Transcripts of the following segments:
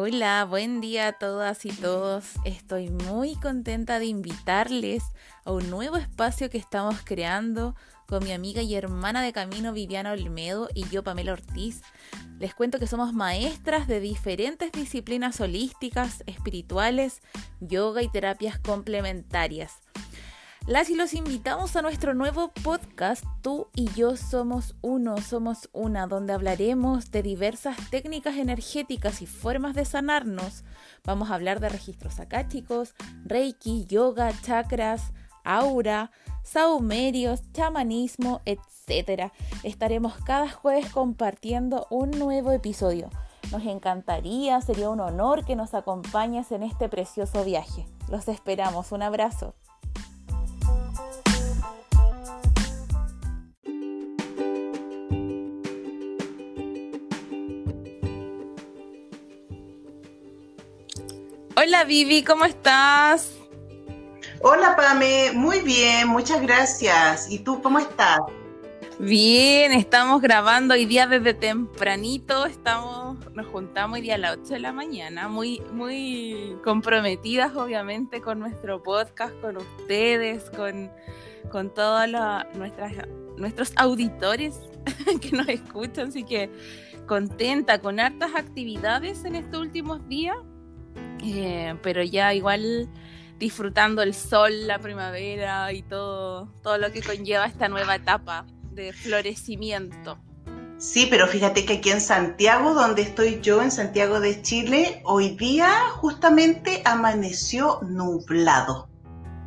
Hola, buen día a todas y todos. Estoy muy contenta de invitarles a un nuevo espacio que estamos creando con mi amiga y hermana de camino Viviana Olmedo y yo Pamela Ortiz. Les cuento que somos maestras de diferentes disciplinas holísticas, espirituales, yoga y terapias complementarias. Las y los invitamos a nuestro nuevo podcast Tú y yo somos uno, somos una, donde hablaremos de diversas técnicas energéticas y formas de sanarnos. Vamos a hablar de registros akáshicos, reiki, yoga, chakras, aura, saumerios, chamanismo, etc. Estaremos cada jueves compartiendo un nuevo episodio. Nos encantaría, sería un honor que nos acompañes en este precioso viaje. Los esperamos, un abrazo. Hola Vivi, ¿cómo estás? Hola Pame, muy bien, muchas gracias. ¿Y tú cómo estás? Bien, estamos grabando hoy día desde tempranito, estamos, nos juntamos hoy día a las 8 de la mañana, muy, muy comprometidas obviamente con nuestro podcast, con ustedes, con, con todos nuestros auditores que nos escuchan, así que contenta con hartas actividades en estos últimos días eh, pero ya igual disfrutando el sol, la primavera y todo, todo lo que conlleva esta nueva etapa de florecimiento. Sí, pero fíjate que aquí en Santiago, donde estoy yo, en Santiago de Chile, hoy día justamente amaneció nublado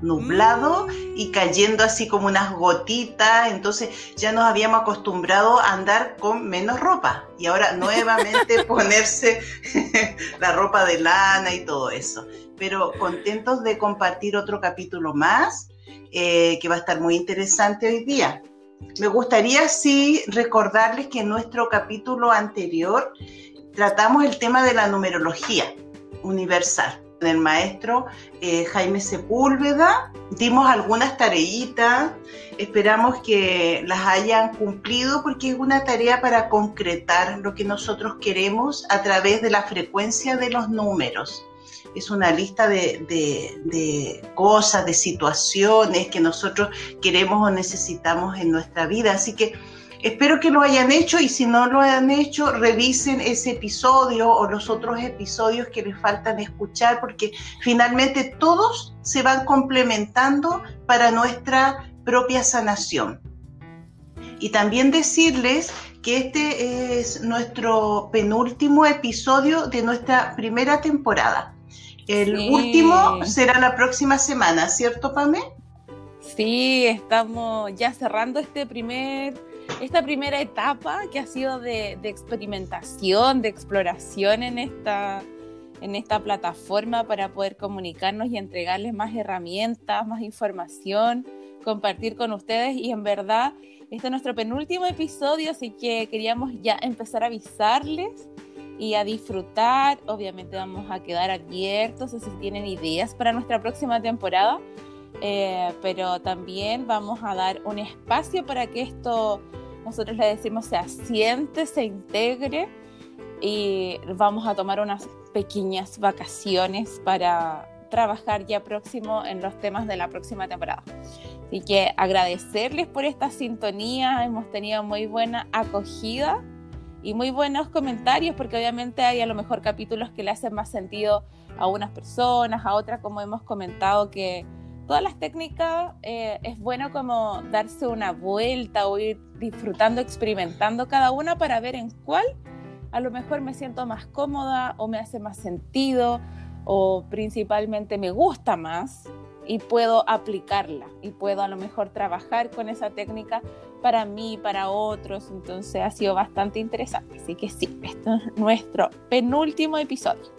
nublado y mm. cayendo así como unas gotitas, entonces ya nos habíamos acostumbrado a andar con menos ropa y ahora nuevamente ponerse la ropa de lana y todo eso. Pero contentos de compartir otro capítulo más eh, que va a estar muy interesante hoy día. Me gustaría sí recordarles que en nuestro capítulo anterior tratamos el tema de la numerología universal del maestro eh, Jaime Sepúlveda. Dimos algunas tareitas, esperamos que las hayan cumplido porque es una tarea para concretar lo que nosotros queremos a través de la frecuencia de los números. Es una lista de, de cosas, de situaciones que nosotros queremos o necesitamos en nuestra vida. Así que Espero que lo hayan hecho y si no lo han hecho, revisen ese episodio o los otros episodios que les faltan escuchar porque finalmente todos se van complementando para nuestra propia sanación. Y también decirles que este es nuestro penúltimo episodio de nuestra primera temporada. El último será la próxima semana, ¿cierto, Pame? Sí, estamos ya cerrando este primer esta primera etapa que ha sido de, experimentación, de exploración en esta, en esta plataforma para poder comunicarnos y entregarles más herramientas, más información, compartir con ustedes y en verdad este es nuestro penúltimo episodio, así que queríamos ya empezar a avisarles y a disfrutar. Obviamente vamos a quedar abiertos si tienen ideas para nuestra próxima temporada, eh, pero también vamos a dar un espacio para que esto nosotros le decimos se asiente, se integre y vamos a tomar unas pequeñas vacaciones para trabajar ya próximo en los temas de la próxima temporada. Así que agradecerles por esta sintonía, hemos tenido muy buena acogida y muy buenos comentarios porque obviamente hay a lo mejor capítulos que le hacen más sentido a unas personas, a otras como hemos comentado que todas las técnicas eh, es bueno como darse una vuelta o ir disfrutando, experimentando cada una para ver en cuál a lo mejor me siento más cómoda o me hace más sentido o principalmente me gusta más y puedo aplicarla y puedo a lo mejor trabajar con esa técnica para mí, para otros. Entonces ha sido bastante interesante. Así que sí, esto es nuestro penúltimo episodio.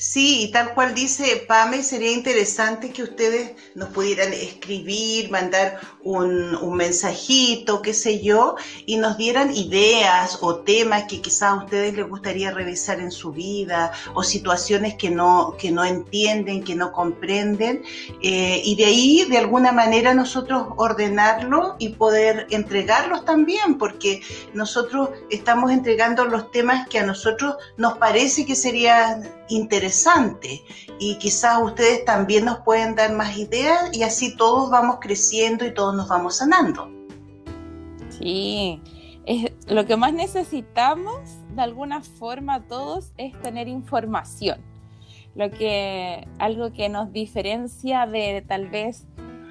Sí, y tal cual dice Pame, sería interesante que ustedes nos pudieran escribir, mandar un, un, mensajito, qué sé yo, y nos dieran ideas o temas que quizás a ustedes les gustaría revisar en su vida, o situaciones que no, que no entienden, que no comprenden, eh, y de ahí, de alguna manera, nosotros ordenarlo y poder entregarlos también, porque nosotros estamos entregando los temas que a nosotros nos parece que serían interesante y quizás ustedes también nos pueden dar más ideas y así todos vamos creciendo y todos nos vamos sanando. Sí, lo que más necesitamos de alguna forma todos es tener información. Lo que, algo que nos diferencia de tal vez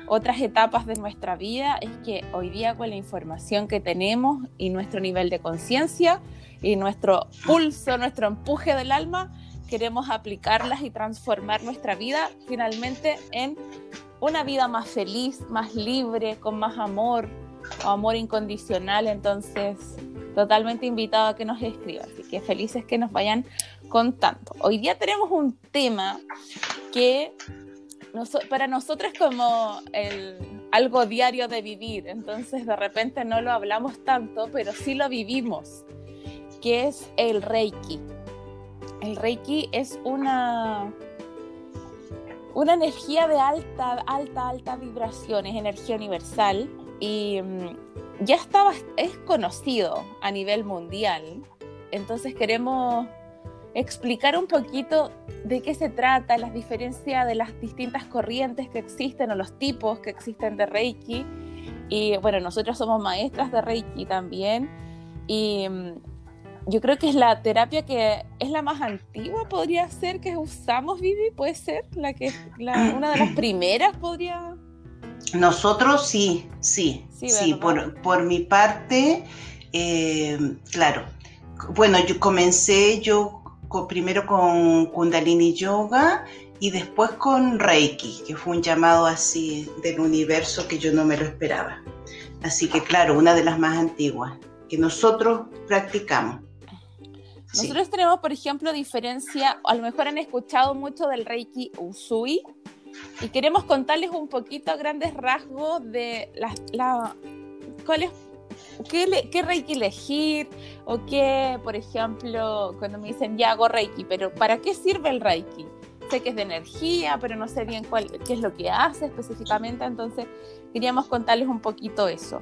otras etapas de nuestra vida es que hoy día con la información que tenemos y nuestro nivel de conciencia y nuestro pulso, nuestro empuje del alma, queremos aplicarlas y transformar nuestra vida finalmente en una vida más feliz, más libre, con más amor o amor incondicional. Entonces, totalmente invitado a que nos escriban. Así que felices que nos vayan contando. Hoy día tenemos un tema que para nosotros es como el, algo diario de vivir. Entonces, de repente no lo hablamos tanto, pero sí lo vivimos, que es el Reiki. El Reiki es una, una energía de alta, alta, alta vibración, es energía universal y mm, ya estaba, es conocido a nivel mundial. Entonces queremos explicar un poquito de qué se trata, las diferencias de las distintas corrientes que existen o los tipos que existen de Reiki. Y bueno, nosotros somos maestras de Reiki también. Y mm, yo creo que es la terapia que es la más antigua, podría ser, que usamos, Vivi, puede ser, la que una de las primeras podría. Nosotros sí, sí, sí, por, mi parte, eh, claro. Bueno, yo comencé yo primero con Kundalini Yoga y después con Reiki, que fue un llamado así del universo que yo no me lo esperaba. Así que claro, una de las más antiguas que nosotros practicamos. Nosotros tenemos, por ejemplo, diferencia, a lo mejor han escuchado mucho del Reiki Usui, y queremos contarles un poquito a grandes rasgos de la, la cuál qué, qué, Reiki elegir, o qué, por ejemplo, cuando me dicen ya hago Reiki, pero ¿para qué sirve el Reiki? Sé que es de energía, pero no sé bien cuál, qué es lo que hace específicamente, entonces queríamos contarles un poquito eso.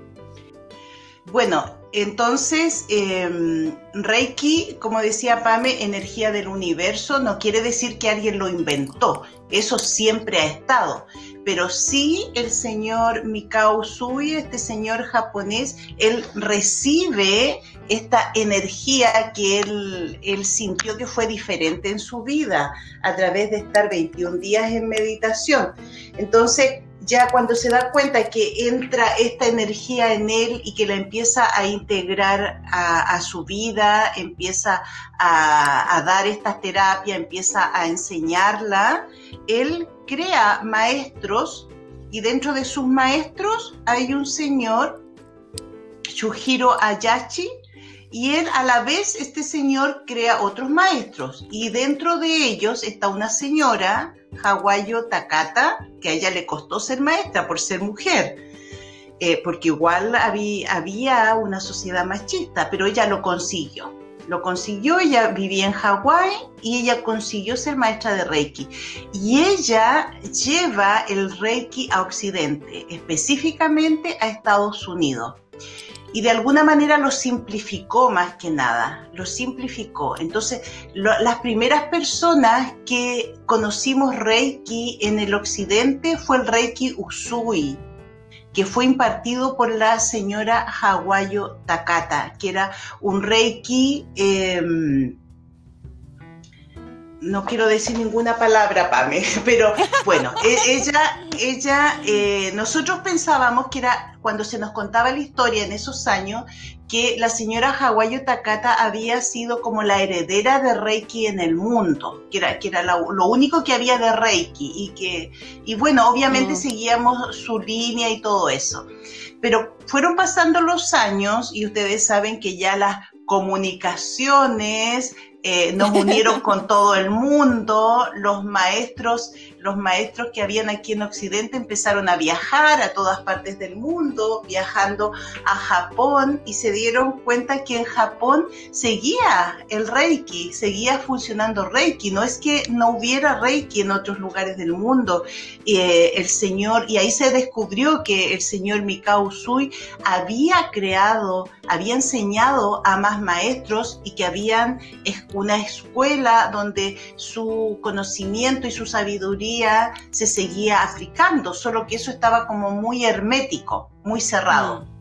Bueno, entonces, em, Reiki, como decía Pame, energía del universo, no quiere decir que alguien lo inventó, eso siempre ha estado, pero sí el señor Mikao Sui, este señor japonés, él recibe esta energía que él, él sintió que fue diferente en su vida a través de estar 21 días en meditación. Entonces, ya cuando se da cuenta que entra esta energía en él y que la empieza a integrar a, su vida, empieza a, dar esta terapia, empieza a enseñarla, él crea maestros y dentro de sus maestros hay un señor, Shuhiro Ayachi, y él a la vez, este señor crea otros maestros. Y dentro de ellos está una señora Hawayo Takata, que a ella le costó ser maestra por ser mujer, eh, porque igual había, había una sociedad machista, pero ella lo consiguió. Lo consiguió, ella vivía en Hawái y ella consiguió ser maestra de Reiki. Y ella lleva el Reiki a Occidente, específicamente a Estados Unidos y de alguna manera lo simplificó más que nada, lo simplificó. Entonces, las primeras personas que conocimos Reiki en el occidente fue el Reiki Usui, que fue impartido por la señora Hawayo Takata, que era un Reiki... Em, no quiero decir ninguna palabra, Pame, pero bueno, e, ella, ella, eh, nosotros pensábamos que era cuando se nos contaba la historia en esos años, que la señora Hawayo Takata había sido como la heredera de Reiki en el mundo, que era, que era lo, único que había de Reiki y que, y bueno, obviamente mm. seguíamos su línea y todo eso. Pero fueron pasando los años y ustedes saben que ya las comunicaciones eh, nos unieron con todo el mundo, los maestros, los maestros que habían aquí en Occidente empezaron a viajar a todas partes del mundo, viajando a Japón y se dieron cuenta que en Japón seguía el Reiki, seguía funcionando Reiki, no es que no hubiera Reiki en otros lugares del mundo. Eh, el señor, y ahí se descubrió que el señor Mikao Usui había creado, había enseñado a más maestros y que habían una escuela donde su conocimiento y su sabiduría se seguía aplicando, solo que eso estaba como muy hermético, muy cerrado. Mm.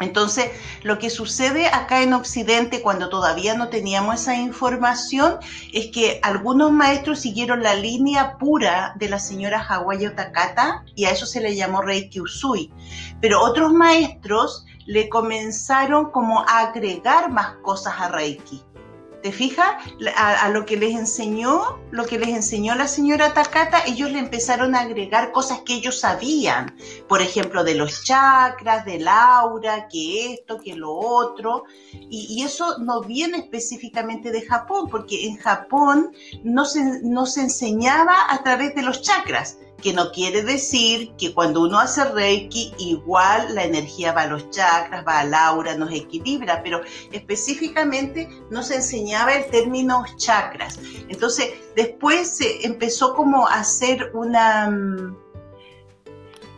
Entonces, lo que sucede acá en Occidente cuando todavía no teníamos esa información es que algunos maestros siguieron la línea pura de la señora Hawaii Takata y a eso se le llamó Reiki Usui. Pero otros maestros le comenzaron como a agregar más cosas a Reiki. ¿Te fijas? A, lo que les enseñó, lo que les enseñó la señora Takata, ellos le empezaron a agregar cosas que ellos sabían. Por ejemplo, de los chakras, del aura, que esto, que lo otro. Y, eso no viene específicamente de Japón, porque en Japón no se, no se enseñaba a través de los chakras que no quiere decir que cuando uno hace Reiki, igual la energía va a los chakras, va al aura, nos equilibra, pero específicamente no se enseñaba el término chakras. Entonces, después se empezó como a hacer una mm,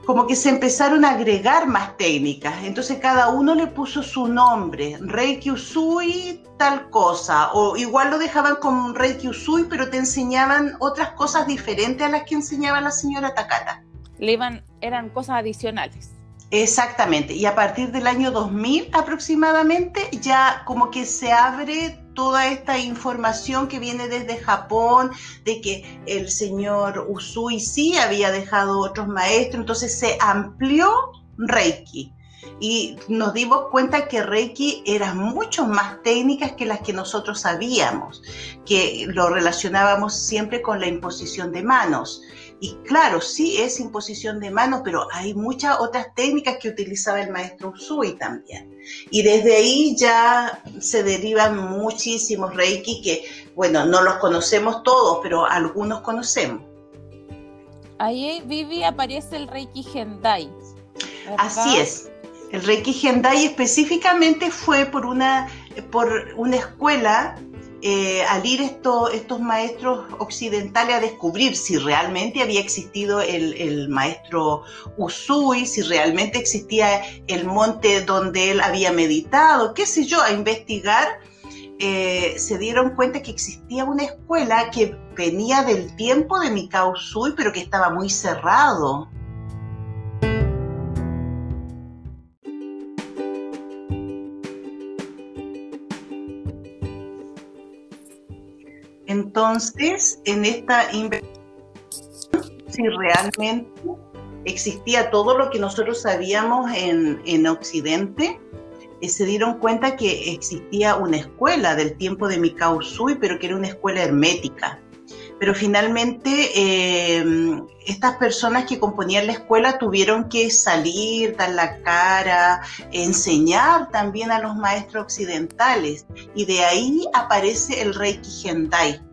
como que se empezaron a agregar más técnicas. Entonces cada uno le puso su nombre, Reiki Usui, tal cosa. O igual lo dejaban con Reiki Usui, pero te enseñaban otras cosas diferentes a las que enseñaba la señora Takata. Le iban, eran cosas adicionales. Exactamente. Y a partir del año 2000 aproximadamente ya como que se abre toda esta información que viene desde Japón, de que el señor Usui sí había dejado otros maestros, entonces se amplió Reiki. Y nos dimos cuenta que Reiki era mucho más técnicas que las que nosotros sabíamos, que lo relacionábamos siempre con la imposición de manos. Y claro, sí es imposición de manos, pero hay muchas otras técnicas que utilizaba el maestro Usui también. Y desde ahí ya se derivan muchísimos Reiki que, bueno, no los conocemos todos, pero algunos conocemos. Ahí, Vivi, aparece el Reiki Gendai. Así es. El Reiki Gendai específicamente fue por una, por una escuela eh, al ir estos maestros occidentales a descubrir si realmente había existido el, maestro Usui, si realmente existía el monte donde él había meditado, qué sé yo, a investigar, eh, se dieron cuenta que existía una escuela que venía del tiempo de Mikao Usui, pero que estaba muy cerrado. Entonces, en esta investigación, si realmente existía todo lo que nosotros sabíamos en, Occidente, eh, se dieron cuenta que existía una escuela del tiempo de Mikao Usui, pero que era una escuela hermética. Pero finalmente eh, estas personas que componían la escuela tuvieron que salir, dar la cara, enseñar también a los maestros occidentales. Y de ahí aparece el Reiki Gendai,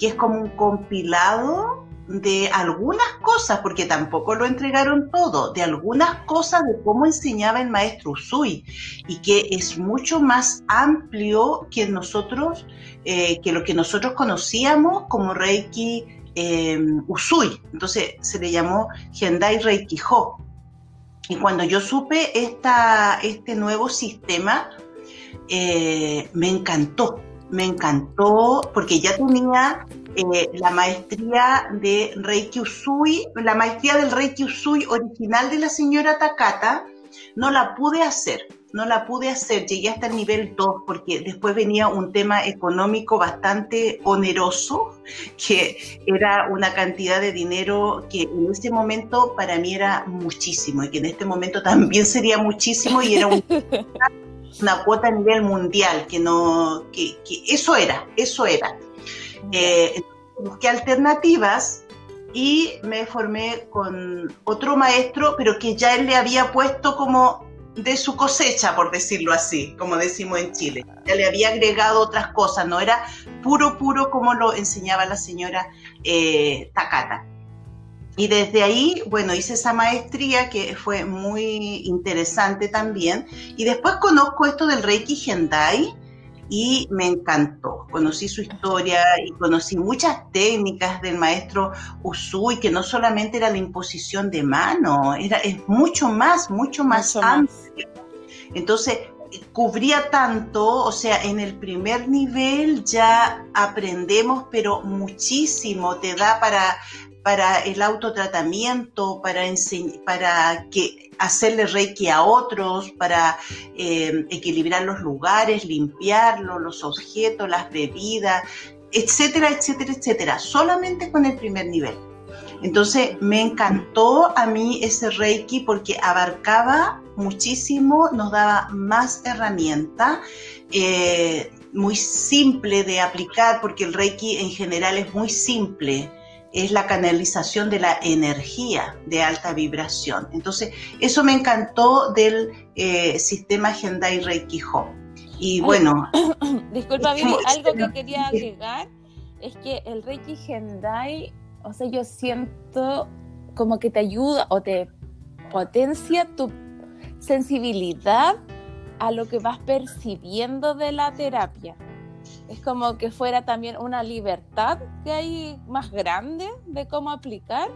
que es como un compilado de algunas cosas, porque tampoco lo entregaron todo, de algunas cosas de cómo enseñaba el maestro Usui, y que es mucho más amplio que nosotros, eh, que lo que nosotros conocíamos como Reiki em, Usui. Entonces se le llamó Gendai Reiki Ho. Y cuando yo supe esta, este nuevo sistema, eh, me encantó, me encantó porque ya tenía eh, la maestría de Reiki Usui, la maestría del Reiki Usui original de la señora Takata, no la pude hacer, no la pude hacer, llegué hasta el nivel 2 porque después venía un tema económico bastante oneroso, que era una cantidad de dinero que en ese momento para mí era muchísimo y que en este momento también sería muchísimo y era un... una cuota a nivel mundial, que no, que, eso era, eso era. Eh, busqué alternativas y me formé con otro maestro, pero que ya él le había puesto como de su cosecha, por decirlo así, como decimos en Chile. Ya le había agregado otras cosas, no era puro, puro como lo enseñaba la señora eh, Takata. Y desde ahí, bueno, hice esa maestría que fue muy interesante también. Y después conozco esto del Reiki Gendai y me encantó. Conocí su historia y conocí muchas técnicas del maestro Usui, que no solamente era la imposición de mano, era, es mucho más, mucho más amplio. Entonces, cubría tanto, o sea, en el primer nivel ya aprendemos, pero muchísimo, te da para, para el autotratamiento, para, para que hacerle reiki a otros, para eh, equilibrar los lugares, limpiarlos, los objetos, las bebidas, etcétera, etcétera, etcétera, solamente con el primer nivel. Entonces me encantó a mí ese reiki porque abarcaba muchísimo, nos daba más herramientas. Eh, muy simple de aplicar porque el reiki en general es muy simple es la canalización de la energía de alta vibración. Entonces, eso me encantó del eh, sistema Gendai Reiki Home. Y bueno. Disculpa, Vivi, algo que quería agregar es que el Reiki Gendai, o sea, yo siento como que te ayuda o te potencia tu sensibilidad a lo que vas percibiendo de la terapia es como que fuera también una libertad que hay más grande de cómo aplicar,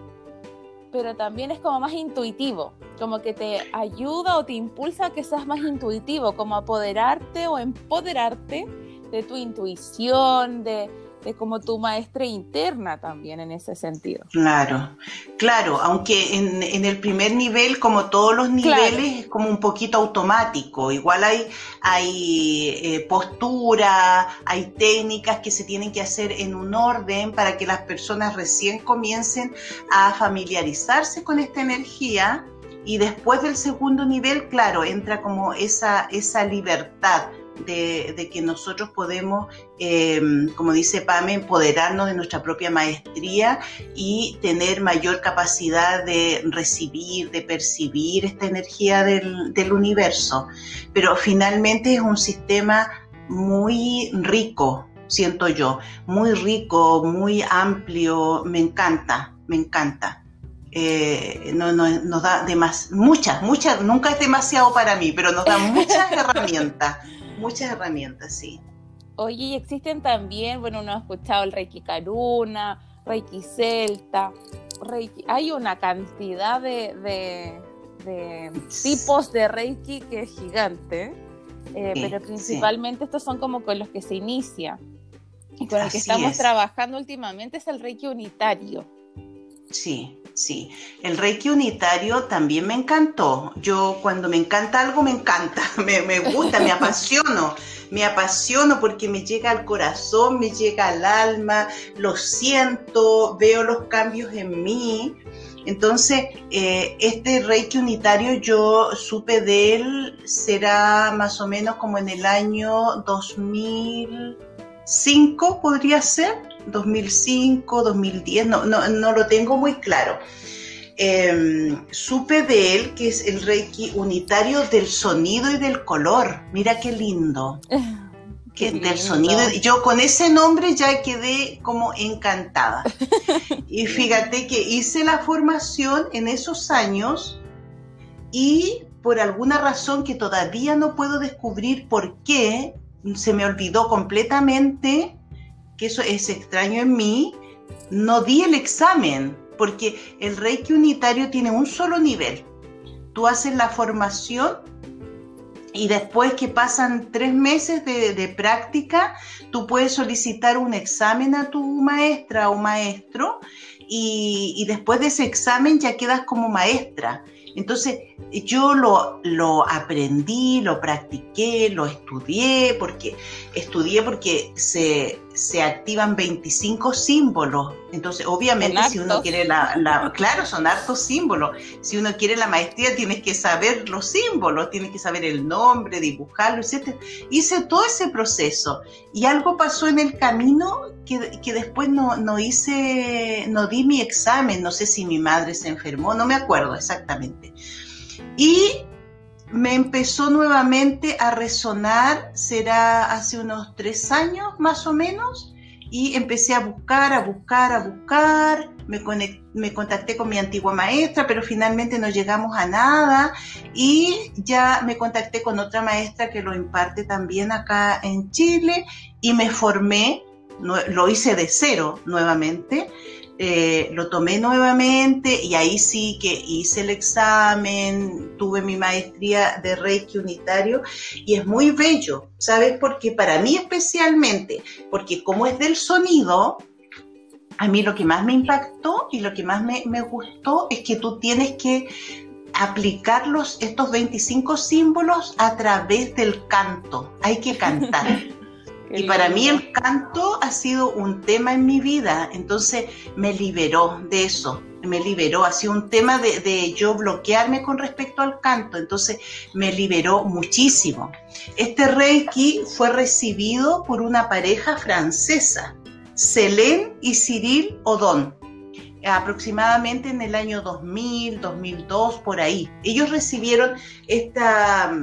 pero también es como más intuitivo, como que te ayuda o te impulsa a que seas más intuitivo, como apoderarte o empoderarte de tu intuición, de, es como tu maestra interna también en ese sentido. Claro, claro, aunque en, el primer nivel, como todos los niveles, es como un poquito automático. Igual hay, hay eh, postura, hay técnicas que se tienen que hacer en un orden para que las personas recién comiencen a familiarizarse con esta energía. Y después del segundo nivel, claro, entra como esa, esa libertad de, que nosotros podemos, em, como dice Pame, empoderarnos de nuestra propia maestría y tener mayor capacidad de recibir, de percibir esta energía del, del universo. Pero finalmente es un sistema muy rico, siento yo, muy rico, muy amplio, me encanta, me encanta. Eh, no, nos da muchas, muchas, nunca es demasiado para mí, pero nos da muchas herramientas muchas herramientas, sí. Oye, y existen también, bueno, uno ha escuchado el Reiki Karuna, Reiki Celta, Reiki, hay una cantidad de, tipos de Reiki que es gigante, eh, pero principalmente estos son como con los que se inicia. Y con el que estamos trabajando últimamente es el Reiki unitario. Sí, sí. El Reiki unitario también me encantó. Yo cuando me encanta algo, me encanta, me, gusta, me apasiono. Me apasiono porque me llega al corazón, me llega al alma, lo siento, veo los cambios en mí. Entonces, eh, este Reiki unitario yo supe de él, será más o menos como en el año 2005, podría ser 2005, 2010, no, no, no lo tengo muy claro. Em, supe de él que es el Reiki unitario del sonido y del color. Mira qué lindo. que del sonido. Yo con ese nombre ya quedé como encantada. y fíjate que hice la formación en esos años y por alguna razón que todavía no puedo descubrir por qué, se me olvidó completamente que eso es extraño en mí, no di el examen, porque el Reiki unitario tiene un solo nivel. Tú haces la formación y después que pasan tres meses de, práctica, tú puedes solicitar un examen a tu maestra o maestro y, y después de ese examen ya quedas como maestra. Entonces, yo lo, lo, aprendí, lo practiqué, lo estudié, porque estudié porque se, se activan 25 símbolos. Entonces, obviamente, si uno quiere la, Claro, son hartos símbolos. Si uno quiere la maestría, tienes que saber los símbolos, tienes que saber el nombre, dibujarlo, etc. Hice todo ese proceso. Y algo pasó en el camino que, que después no, no hice, no di mi examen. No sé si mi madre se enfermó, no me acuerdo exactamente. Y me empezó nuevamente a resonar, será hace unos tres años más o menos, y empecé a buscar, a buscar, a buscar, me, me contacté con mi antigua maestra, pero finalmente no llegamos a nada, y ya me contacté con otra maestra que lo imparte también acá en Chile, y me formé, lo hice de cero nuevamente, eh, lo tomé nuevamente y ahí sí que hice el examen, tuve mi maestría de Reiki unitario y es muy bello, ¿sabes? Porque para mí especialmente, porque como es del sonido, a mí lo que más me impactó y lo que más me, me gustó es que tú tienes que aplicar estos 25 símbolos a través del canto. Hay que cantar. y para mí el canto ha sido un tema en mi vida, entonces me liberó de eso, me liberó, ha sido un tema de, yo bloquearme con respecto al canto, entonces me liberó muchísimo. Este Reiki fue recibido por una pareja francesa, Selene y Cyril Odon, aproximadamente en el año 2000, 2002, por ahí. Ellos recibieron esta,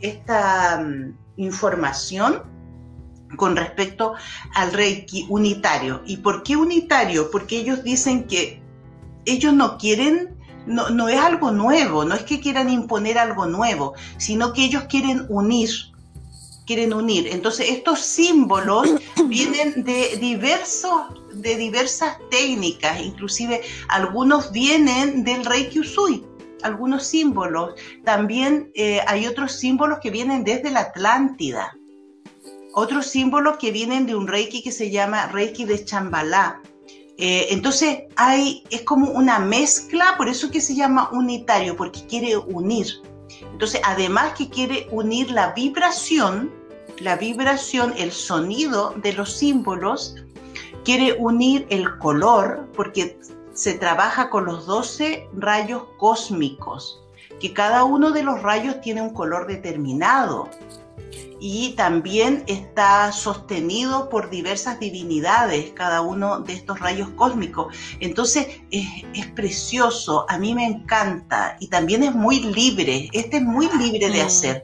esta mm, información con respecto al Reiki unitario. ¿Y por qué unitario? Porque ellos dicen que ellos no quieren, no, no es algo nuevo, no es que quieran imponer algo nuevo, sino que ellos quieren unir, quieren unir. Entonces estos símbolos vienen de diversos de diversas técnicas, inclusive algunos vienen del Reiki Usui, algunos símbolos. También eh, hay otros símbolos que vienen desde la Atlántida otros símbolos que vienen de un Reiki que se llama Reiki de Chambalá. Eh, entonces hay, es como una mezcla, por eso que se llama unitario, porque quiere unir. Entonces, además que quiere unir la vibración, la vibración, el sonido de los símbolos, quiere unir el color, porque se trabaja con los 12 rayos cósmicos, que cada uno de los rayos tiene un color determinado y también está sostenido por diversas divinidades, cada uno de estos rayos cósmicos. Entonces es, precioso, a mí me encanta y también es muy libre, este es muy libre de hacer,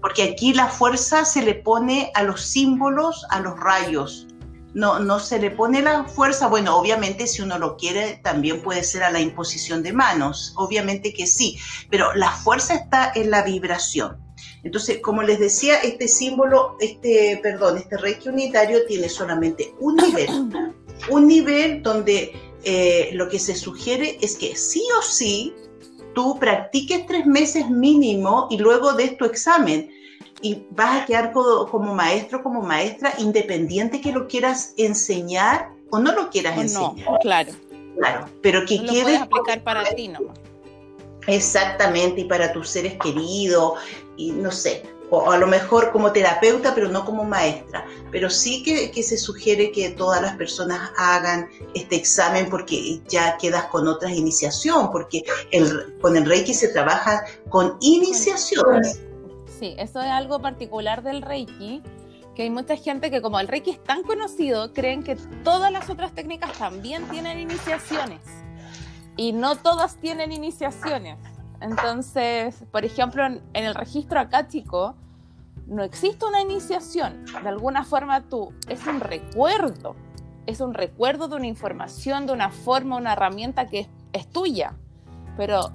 porque aquí la fuerza se le pone a los símbolos, a los rayos. No, no se le pone la fuerza, bueno, obviamente si uno lo quiere también puede ser a la imposición de manos, obviamente que sí, pero la fuerza está en la vibración. Entonces, como les decía, este símbolo, este, perdón, este Reiki unitario tiene solamente un nivel, un nivel donde eh, lo que se sugiere es que sí o sí tú practiques tres meses mínimo y luego des tu examen y vas a quedar como, maestro, como maestra, independiente que lo quieras enseñar o no lo quieras enseñar. No, claro. Claro, pero que no Lo aplicar para ti nomás. Exactamente, y para tus seres queridos, y no sé, o a lo mejor como terapeuta, pero no como maestra. Pero sí que, se sugiere que todas las personas hagan este examen porque ya quedas con otras iniciación, porque el, con el Reiki se trabaja con iniciaciones. Sí, eso es algo particular del Reiki, que hay mucha gente que como el Reiki es tan conocido, creen que todas las otras técnicas también tienen iniciaciones. Y no todas tienen iniciaciones. Entonces, por ejemplo, en, el registro acático no existe una iniciación. De alguna forma tú, es un recuerdo. Es un recuerdo de una información, de una forma, una herramienta que es, tuya. Pero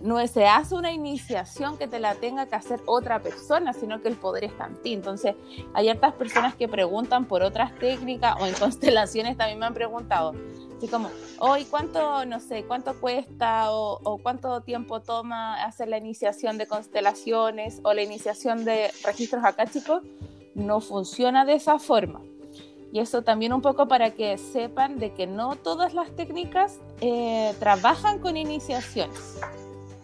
no se hace una iniciación que te la tenga que hacer otra persona, sino que el poder está en ti. Entonces, hay hartas personas que preguntan por otras técnicas o en constelaciones también me han preguntado, Así como, hoy cuánto, no sé, cuánto cuesta o, cuánto tiempo toma hacer la iniciación de constelaciones o la iniciación de registros acá, chicos, no funciona de esa forma. Y eso también un poco para que sepan de que no todas las técnicas eh, trabajan con iniciaciones.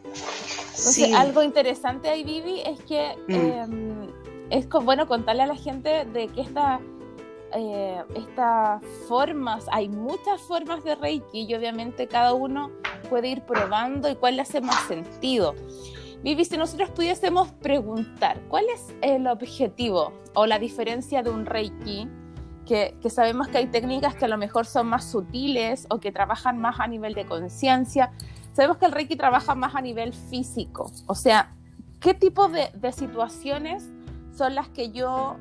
Entonces, algo interesante ahí, Vivi, es que mm. em, es bueno contarle a la gente de que esta eh, estas formas, hay muchas formas de Reiki y obviamente cada uno puede ir probando y cuál le hace más sentido. Vivi, si nosotros pudiésemos preguntar, ¿cuál es el objetivo o la diferencia de un Reiki? Que, que, sabemos que hay técnicas que a lo mejor son más sutiles o que trabajan más a nivel de conciencia. Sabemos que el Reiki trabaja más a nivel físico, o sea, ¿qué tipo de, situaciones son las que yo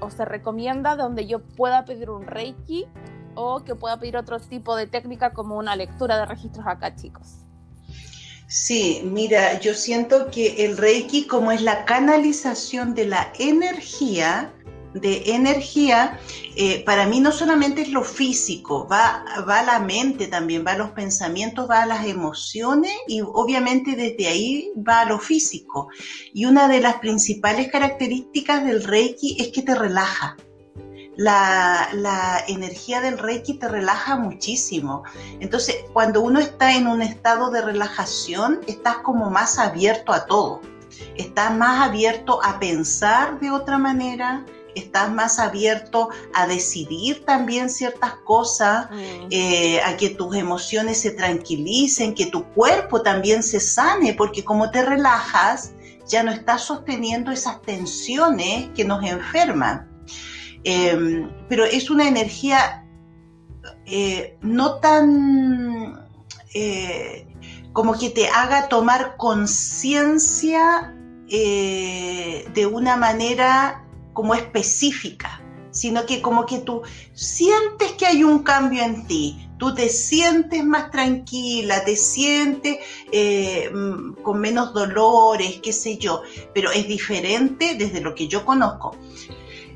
o, se recomienda donde yo pueda pedir un Reiki o que pueda pedir otro tipo de técnica como una lectura de registros acá, chicos? Sí, mira, yo siento que el Reiki, como es la canalización de la energía, de energía, eh, para mí no solamente es lo físico, va, va a la mente también, va a los pensamientos, va a las emociones y obviamente desde ahí va a lo físico. Y una de las principales características del Reiki es que te relaja. La, la, energía del Reiki te relaja muchísimo. Entonces, cuando uno está en un estado de relajación, estás como más abierto a todo. Estás más abierto a pensar de otra manera, estás más abierto a decidir también ciertas cosas, mm. eh, a que tus emociones se tranquilicen, que tu cuerpo también se sane, porque como te relajas, ya no estás sosteniendo esas tensiones que nos enferman. Em, pero es una energía eh, no tan eh, como que te haga tomar conciencia de una manera como específica, sino que como que tú sientes que hay un cambio en ti, tú te sientes más tranquila, te sientes eh, mm, con menos dolores, qué sé yo, pero es diferente desde lo que yo conozco.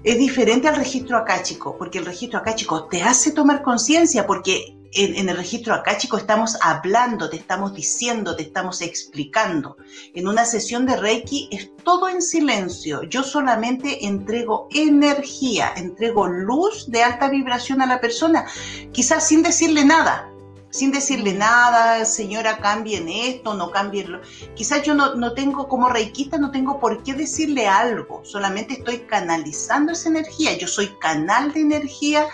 Es diferente al registro acáchico, porque el registro acáchico te hace tomar conciencia, porque en, el registro acá, chicos, estamos hablando, te estamos diciendo, te estamos explicando. En una sesión de Reiki es todo en silencio. Yo solamente entrego energía, entrego luz de alta vibración a la persona, quizás sin decirle nada sin decirle nada, señora, cambien esto, no cambien Quizás yo no, tengo, como reikista, no tengo por qué decirle algo, solamente estoy canalizando esa energía, yo soy canal de energía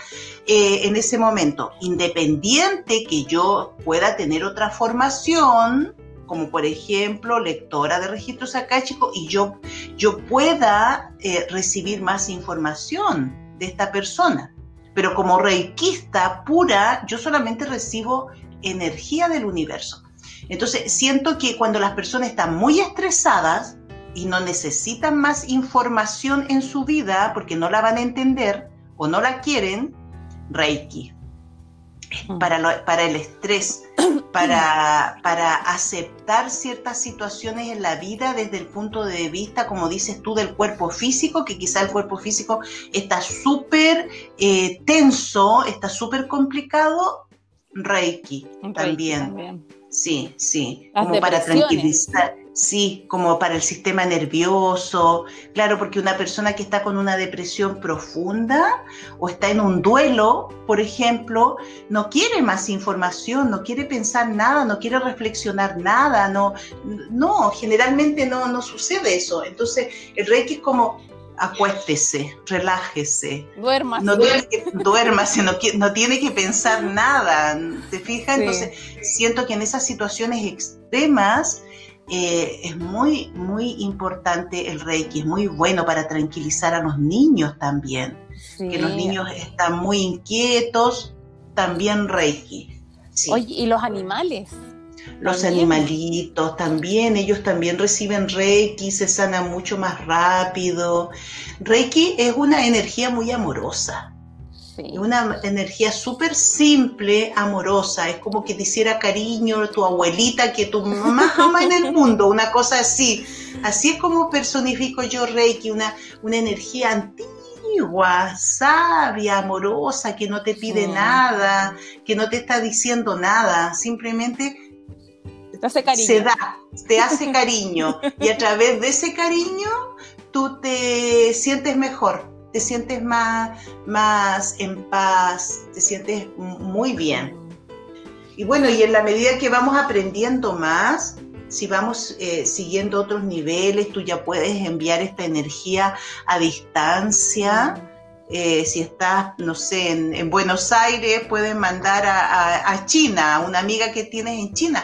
eh, en ese momento, independiente que yo pueda tener otra formación, como por ejemplo lectora de registros akáshicos, y yo, yo pueda eh, recibir más información de esta persona pero como reikista pura, yo solamente recibo energía del universo. Entonces, siento que cuando las personas están muy estresadas y no necesitan más información en su vida porque no la van a entender o no la quieren, Reiki. Mm. Para, para el estrés, para, para aceptar ciertas situaciones en la vida desde el punto de vista, como dices tú, del cuerpo físico, que quizá el cuerpo físico está súper eh, tenso, está súper complicado, Reiki, también. Sí, sí, como para tranquilizar Sí, como para el sistema nervioso, claro, porque una persona que está con una depresión profunda o está en un duelo, por ejemplo, no quiere más información, no quiere pensar nada, no quiere reflexionar nada, no, no, generalmente no, no sucede eso. Entonces, el Reiki es como, acuéstese, relájese. Duérmase. No tiene que, duérmase, no, no, tiene que pensar nada, ¿te fijas? Entonces, siento que en esas situaciones extremas, eh, es muy, muy importante el Reiki, es muy bueno para tranquilizar a los niños también. Que los niños están muy inquietos, también Reiki. Oye, ¿y los animales? Los animalitos también, ellos también reciben Reiki, se sanan mucho más rápido. Reiki es una energía muy amorosa. Una energía súper simple, amorosa. Es como que te hiciera cariño tu abuelita que tu mamá ama en el mundo, una cosa así. Así es como personifico yo Reiki, una, una energía antigua, sabia, amorosa, que no te pide nada, que no te está diciendo nada, simplemente te hace cariño. se da, te hace cariño. y a través de ese cariño tú te sientes mejor te sientes más, más en paz, te sientes muy bien. Y bueno, y en la medida que vamos aprendiendo más, si vamos eh, siguiendo otros niveles, tú ya puedes enviar esta energía a distancia. Eh, si estás, no sé, en, Buenos Aires, puedes mandar a, a, China, a una amiga que tienes en China.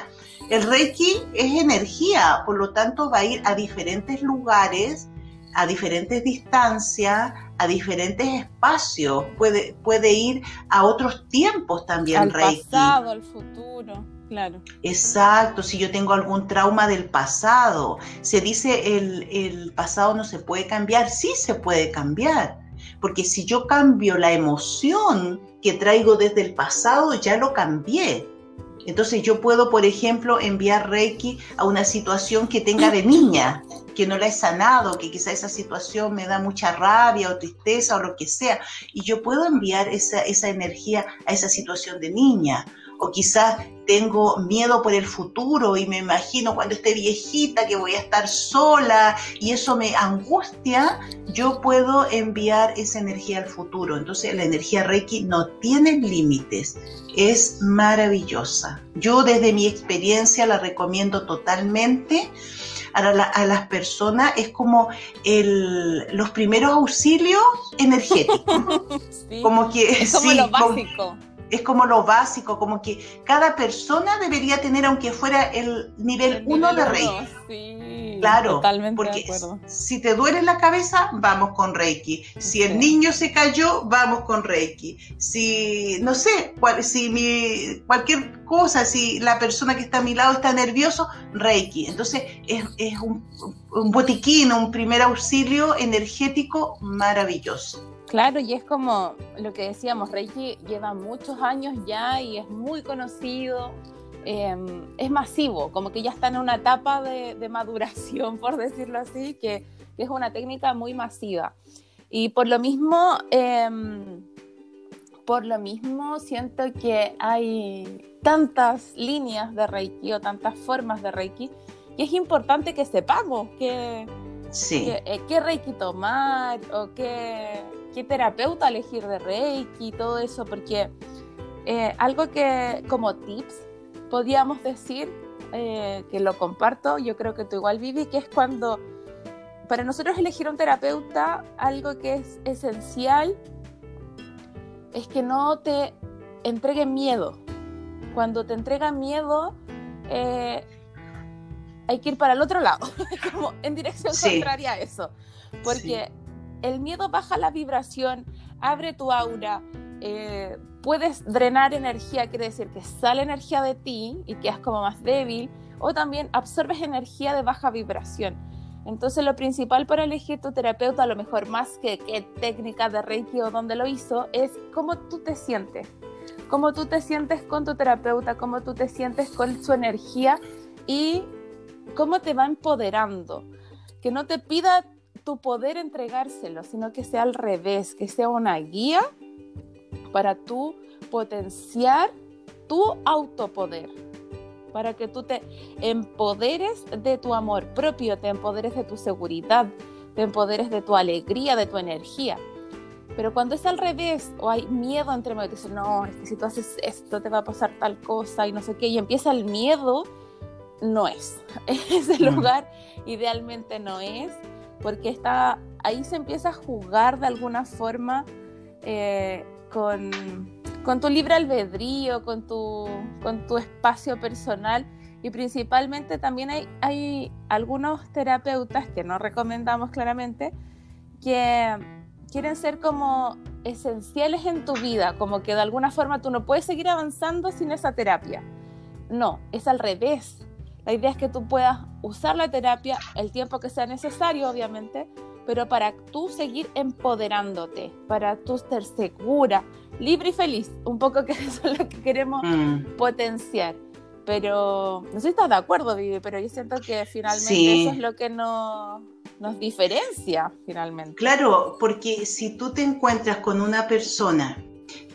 El Reiki es energía, por lo tanto va a ir a diferentes lugares, a diferentes distancias, a diferentes espacios, puede, puede ir a otros tiempos también, al pasado, al futuro. Claro. Exacto, si yo tengo algún trauma del pasado, se dice el, el pasado no se puede cambiar, sí se puede cambiar, porque si yo cambio la emoción que traigo desde el pasado, ya lo cambié. Entonces yo puedo, por ejemplo, enviar Reiki a una situación que tenga de niña, que no la he sanado, que quizá esa situación me da mucha rabia o tristeza o lo que sea, y yo puedo enviar esa, esa energía a esa situación de niña. O quizás tengo miedo por el futuro y me imagino cuando esté viejita que voy a estar sola y eso me angustia, yo puedo enviar esa energía al futuro. Entonces la energía Reiki no tiene límites, es maravillosa. Yo desde mi experiencia la recomiendo totalmente. A, las personas es como los primeros auxilios energéticos. Como que es como lo básico es como lo básico, como que cada persona debería tener, aunque fuera el nivel 1 de Reiki. Sí, claro, porque si te duele la cabeza, vamos con Reiki. Si el niño se cayó, vamos con Reiki. Si, no sé, si mi, cualquier cosa, si la persona que está a mi lado está nervioso, Reiki. Entonces es, es un, un botiquín, un primer auxilio energético maravilloso. Claro, y es como lo que decíamos, Reiki lleva muchos años ya y es muy conocido, em, es masivo, como que ya está en una etapa de, maduración, por decirlo así, que, es una técnica muy masiva. Y por lo mismo, em, por lo mismo siento que hay tantas líneas de Reiki o tantas formas de Reiki, y es importante que sepamos que, sí. Eh, qué Reiki tomar o qué qué terapeuta elegir de Reiki todo eso, porque eh, algo que como tips podríamos decir, eh, que lo comparto, yo creo que tú igual viví, que es cuando para nosotros elegir un terapeuta, algo que es esencial es que no te entregue miedo. Cuando te entrega miedo, eh, hay que ir para el otro lado, como en dirección contraria a eso. Porque el miedo baja la vibración, abre tu aura, eh, puedes drenar energía, quiere decir que sale energía de ti y quedas como más débil, o también absorbes energía de baja vibración. Entonces lo principal para elegir tu terapeuta, a lo mejor más que qué técnica de Reiki o dónde lo hizo, es cómo tú te sientes. Cómo tú te sientes con tu terapeuta, cómo tú te sientes con su energía y cómo te va empoderando. Que no te pida tu poder entregárselo, sino que sea al revés, que sea una guía para tú potenciar tu autopoder, para que tú te empoderes de tu amor propio, te empoderes de tu seguridad, te empoderes de tu alegría, de tu energía. Pero cuando es al revés o hay miedo entre medio, dices, no, es que si tú haces esto te va a pasar tal cosa y no sé qué, y empieza el miedo, no es. Ese mm. lugar idealmente no es porque está, ahí se empieza a jugar de alguna forma eh, con, tu libre albedrío, con tu, con tu espacio personal y principalmente también hay, hay algunos terapeutas que no recomendamos claramente que quieren ser como esenciales en tu vida, como que de alguna forma tú no puedes seguir avanzando sin esa terapia. No, es al revés. La idea es que tú puedas usar la terapia el tiempo que sea necesario, obviamente, pero para tú seguir empoderándote, para tú estar segura, libre y feliz. Un poco que eso es lo que queremos mm. potenciar. Pero no sé si estás de acuerdo, Vivi, pero yo siento que finalmente eso es lo que nos diferencia, finalmente. Claro, porque si tú te encuentras con una persona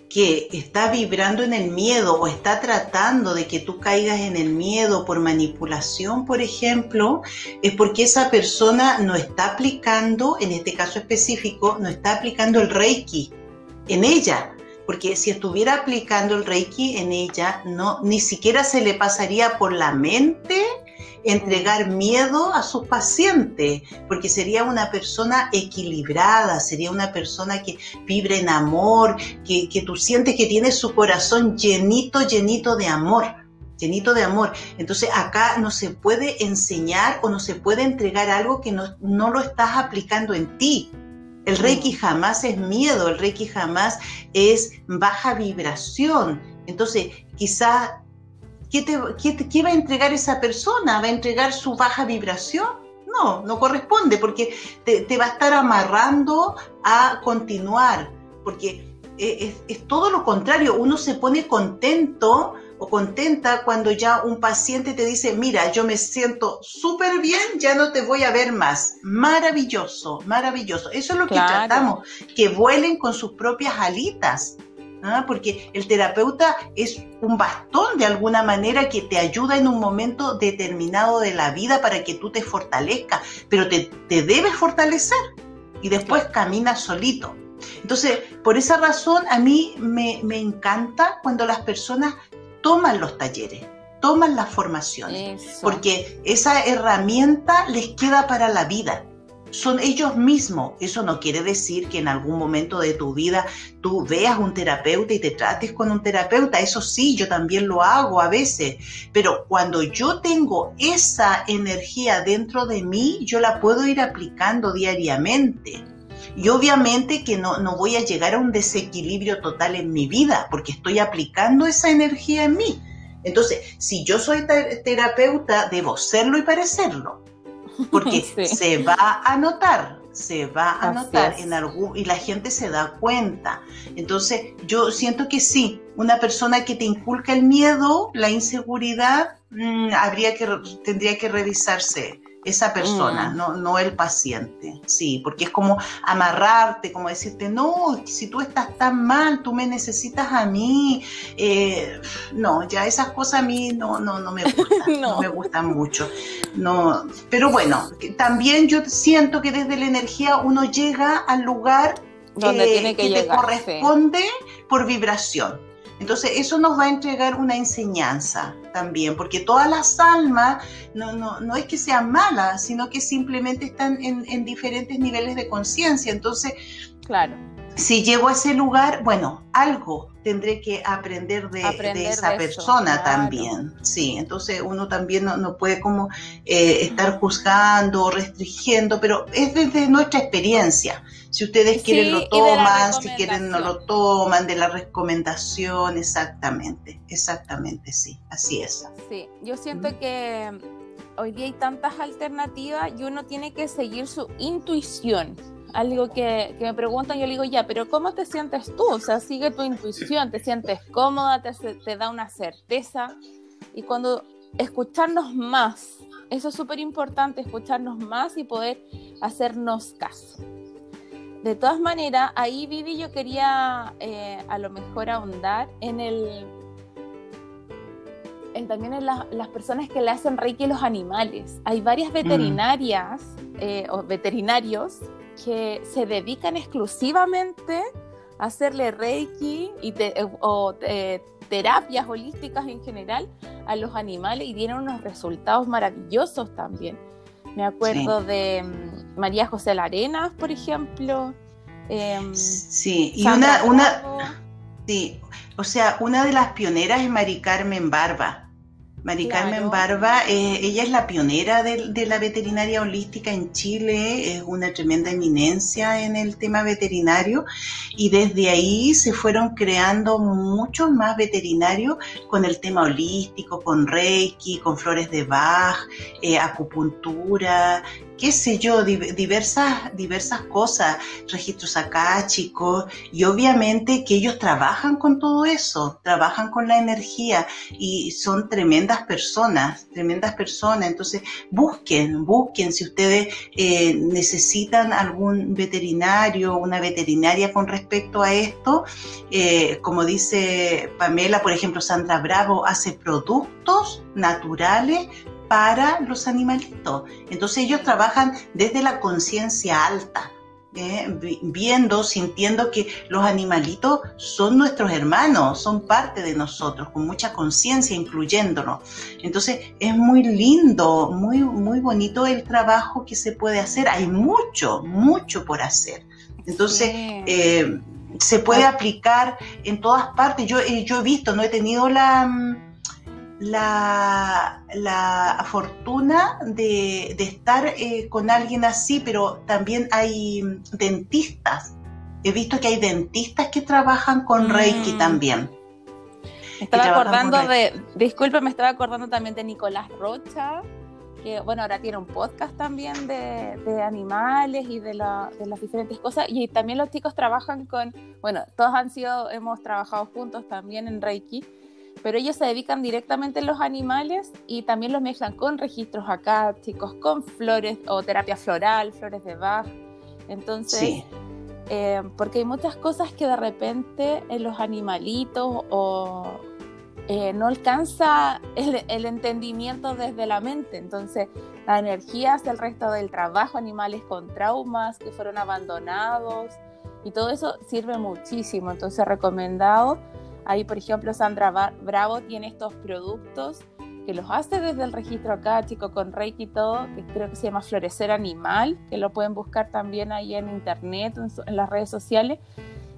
que está vibrando en el miedo o está tratando de que tú caigas en el miedo por manipulación, por ejemplo, es porque esa persona no está aplicando, en este caso específico, no está aplicando el Reiki en ella. Porque si estuviera aplicando el Reiki en ella, no, ni siquiera se le pasaría por la mente entregar miedo a sus pacientes, porque sería una persona equilibrada, sería una persona que vibra en amor, que, tú sientes que tiene su corazón llenito, llenito de amor llenito de amor. Entonces acá no se puede enseñar o no se puede entregar algo que no, no, lo estás aplicando en ti. El Reiki jamás es miedo, el Reiki jamás es baja vibración. Entonces quizás ¿qué, te, qué, va a entregar esa persona? ¿Va a entregar su baja vibración? No, no corresponde porque te, te va a estar amarrando a continuar, porque es, es, todo lo contrario, uno se pone contento o contenta cuando ya un paciente te dice, mira, yo me siento súper bien, ya no te voy a ver más. Maravilloso, maravilloso. Eso es lo que tratamos, que vuelen con sus propias alitas. ¿Ah? Porque el terapeuta es un bastón de alguna manera que te ayuda en un momento determinado de la vida para que tú te fortalezcas, pero te, debes fortalecer y después caminas solito. Entonces, por esa razón a mí me, me encanta cuando las personas toman los talleres, toman las formaciones, porque esa herramienta les queda para la vida. Son ellos mismos. Eso no quiere decir que en algún momento de tu vida tú veas un terapeuta y te trates con un terapeuta. Eso sí, yo también lo hago a veces. Pero cuando yo tengo esa energía dentro de mí, yo la puedo ir aplicando diariamente. Y obviamente que no, no voy a llegar a un desequilibrio total en mi vida porque estoy aplicando esa energía en mí. Entonces, si yo soy terapeuta, debo serlo y parecerlo, porque se va a notar, se va a notar en algún y la gente se da cuenta. Entonces, yo siento que sí, una persona que te inculca el miedo, la inseguridad, mm, habría que tendría que revisarse esa persona, mm. no, no el paciente, sí, porque es como amarrarte, como decirte, no, si tú estás tan mal, tú me necesitas a mí, eh, no, ya esas cosas a mí no, no, no me gustan, no. me gustan mucho, no, pero bueno, también yo siento que desde la energía uno llega al lugar donde tiene que, te corresponde por vibración. Entonces eso nos va a entregar una enseñanza también, porque todas las almas no, no, no es que sean malas, sino que simplemente están en, en diferentes niveles de conciencia. Entonces, claro. si llego a ese lugar, bueno, algo tendré que aprender de, esa persona también. Sí, entonces uno también no, puede como eh, estar juzgando o restringiendo, pero es desde nuestra experiencia. Si ustedes quieren lo toman, si quieren no lo toman, de la recomendación, exactamente, exactamente, sí, así es. Sí, yo siento que hoy día hay tantas alternativas y uno tiene que seguir su intuición algo que, me preguntan, yo le digo, ya, pero ¿cómo te sientes tú? O sea, sigue tu intuición, te sientes cómoda, te, te da una certeza. Y cuando escucharnos más, eso es súper importante, escucarnos más y poder hacernos caso. De todas maneras, ahí Vivi yo quería eh, a lo mejor ahondar en el en, también en las personas que le hacen reiki a los animales. Hay varias mm. veterinarias eh, o veterinarios que se dedican exclusivamente a hacerle reiki y eh, o eh, terapias holísticas en general a los animales y tienen unos resultados maravillosos también. Me acuerdo de mm, María José Larenas, por ejemplo. Em, sí, y una, una, sí, o sea, una de las pioneras es Mari Carmen Barba Mari Carmen Barba, eh, ella es la pionera de, la veterinaria holística en Chile, es una tremenda eminencia en el tema veterinario y desde ahí se fueron creando muchos más veterinarios con el tema holístico, con Reiki, con flores de Bach, eh, acupuntura, qué sé yo, diversas, diversas cosas, registros acá, chicos, y obviamente que ellos trabajan con todo eso, trabajan con la energía y son tremendas personas, tremendas personas. Entonces, busquen, busquen si ustedes eh, necesitan algún veterinario, una veterinaria con respecto a esto. Eh, como dice Pamela, por ejemplo, Sandra Bravo hace productos naturales para los animalitos. Entonces ellos trabajan desde la conciencia alta, ¿eh? viendo, sintiendo que los animalitos son nuestros hermanos, son parte de nosotros, con mucha conciencia, incluyéndonos. Entonces es muy lindo, muy, muy bonito el trabajo que se puede hacer. Hay mucho, mucho por hacer. Entonces, eh, se puede aplicar en todas partes. Yo, eh, yo he visto, no he tenido la mm, la, la fortuna de, estar eh, con alguien así, pero también hay dentistas. He visto que hay dentistas que trabajan con mm. Reiki también. Me estaba acordando de, disculpe, me estaba acordando también de Nicolás Rocha, que bueno, ahora tiene un podcast también de, animales y de, de, las diferentes cosas. Y también los chicos trabajan con, bueno, todos han sido, hemos trabajado juntos también en Reiki, pero ellos se dedican directamente a los animales y también los mezclan con registros acá, chicos, con flores o terapia floral, flores de Bach. Entonces, eh, porque hay muchas cosas que de repente en los animalitos o, eh, no alcanza el, entendimiento desde la mente. Entonces, la energía hace el resto del trabajo, animales con traumas que fueron abandonados y todo eso sirve muchísimo. Entonces, recomendado. Ahí, por ejemplo, Sandra Bravo tiene estos productos que los hace desde el registro acá, chico, con Reiki y todo, que creo que se llama Florecer Animal, que lo pueden buscar también ahí en internet, en, las redes sociales.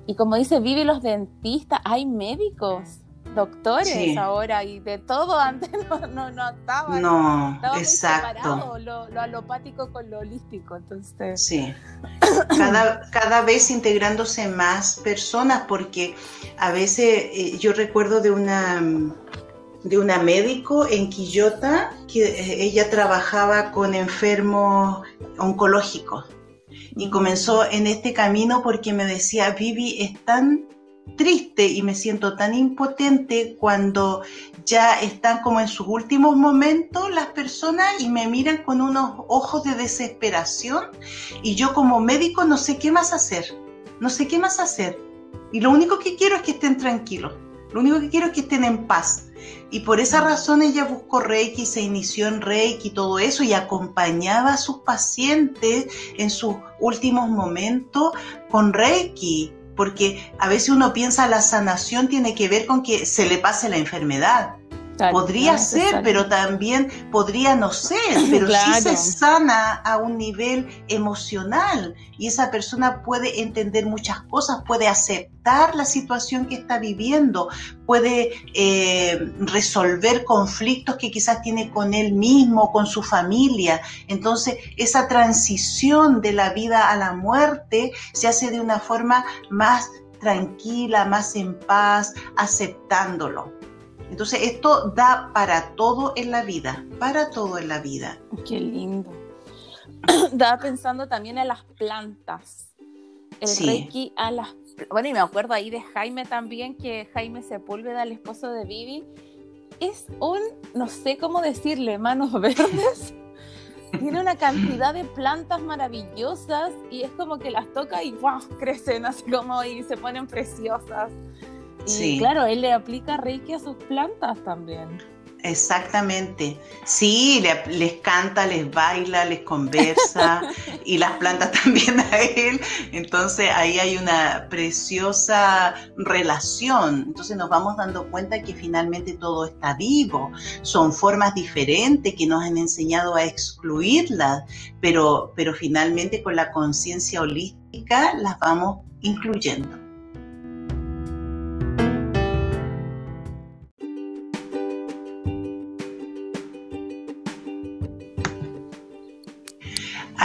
Y como dice Vivi, los dentistas, hay médicos doctores ahora y de todo antes no, no, no estaban. No, exacto. lo, lo, alopático con lo holístico. Entonces. Sí. Cada, cada vez integrándose más personas, porque a veces eh, yo recuerdo de una de una médico en Quillota que eh, ella trabajaba con enfermos oncológicos y comenzó en este camino porque me decía, Vivi, es tan triste y me siento tan impotente cuando ya están como en sus últimos momentos las personas y me miran con unos ojos de desesperación y yo como médico no sé qué más hacer, no sé qué más hacer. Y lo único que quiero es que estén tranquilos, lo único que quiero es que estén en paz. Y por esa razón ella buscó Reiki, se inició en Reiki todo eso y acompañaba a sus pacientes en sus últimos momentos con Reiki porque a veces uno piensa la sanación tiene que ver con que se le pase la enfermedad. Podría ser, pero también podría no ser, pero sí se sana a un nivel emocional y esa persona puede entender muchas cosas, puede aceptar la situación que está viviendo, puede eh, resolver conflictos que quizás tiene con él mismo, con su familia. Entonces, esa transición de la vida a la muerte se hace de una forma más tranquila, más en paz, aceptándolo. Entonces, esto da para todo en la vida, para todo en la vida. Qué lindo. Estaba pensando también en las plantas. El Reiki a las bueno, y me acuerdo ahí de Jaime también, que Jaime Sepúlveda, el esposo de Vivi, es un, no sé cómo decirle, manos verdes. Tiene una cantidad de plantas maravillosas y es como que las toca y ¡wow! crecen así como y se ponen preciosas. Y claro, él le aplica Reiki a sus plantas también. Exactamente. Sí, les canta, les baila, les conversa y las plantas también a él. Entonces ahí hay una preciosa relación. Entonces nos vamos dando cuenta que finalmente todo está vivo. Son formas diferentes que nos han enseñado a excluirlas, pero, pero finalmente con la conciencia holística las vamos incluyendo.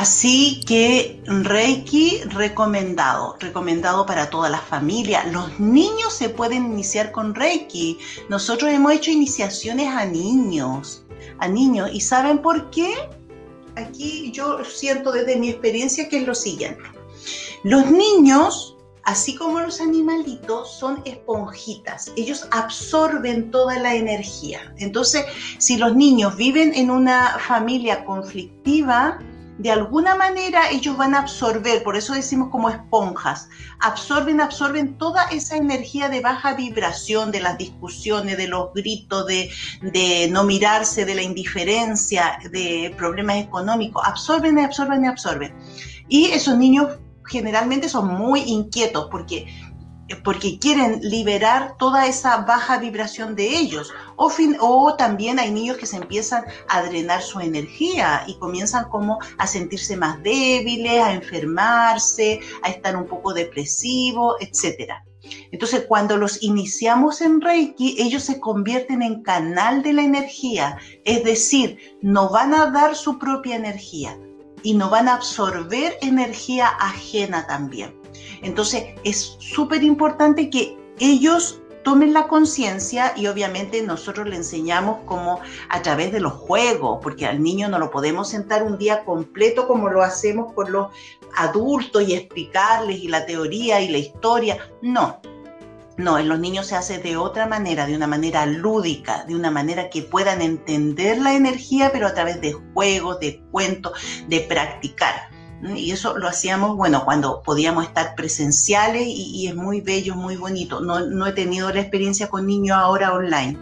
Así que Reiki recomendado, recomendado para toda la familia. Los niños se pueden iniciar con Reiki. Nosotros hemos hecho iniciaciones a niños, a niños. ¿Y saben por qué? Aquí yo siento desde mi experiencia que es lo siguiente. Los niños, así como los animalitos, son esponjitas. Ellos absorben toda la energía. Entonces, si los niños viven en una familia conflictiva, de alguna manera ellos van a absorber, por eso decimos como esponjas, absorben, absorben toda esa energía de baja vibración, de las discusiones, de los gritos, de, de no mirarse, de la indiferencia, de problemas económicos, absorben, absorben absorben. Y esos niños generalmente son muy inquietos porque porque quieren liberar toda esa baja vibración de ellos. O, o, también hay niños que se empiezan a drenar su energía y comienzan como a sentirse más débiles, a enfermarse, a estar un poco depresivos, etc. Entonces, cuando los iniciamos en Reiki, ellos se convierten en canal de la energía, es decir, no van a dar su propia energía y no van a absorber energía ajena también. Entonces es súper importante que ellos tomen la conciencia y obviamente nosotros le enseñamos como a través de los juegos, porque al niño no lo podemos sentar un día completo como lo hacemos con los adultos y explicarles y la teoría y la historia. No, no, en los niños se hace de otra manera, de una manera lúdica, de una manera que puedan entender la energía, pero a través de juegos, de cuentos, de practicar. Y eso lo hacíamos, bueno, cuando podíamos estar presenciales y, es muy bello, muy bonito. No, he tenido la experiencia con niños ahora online.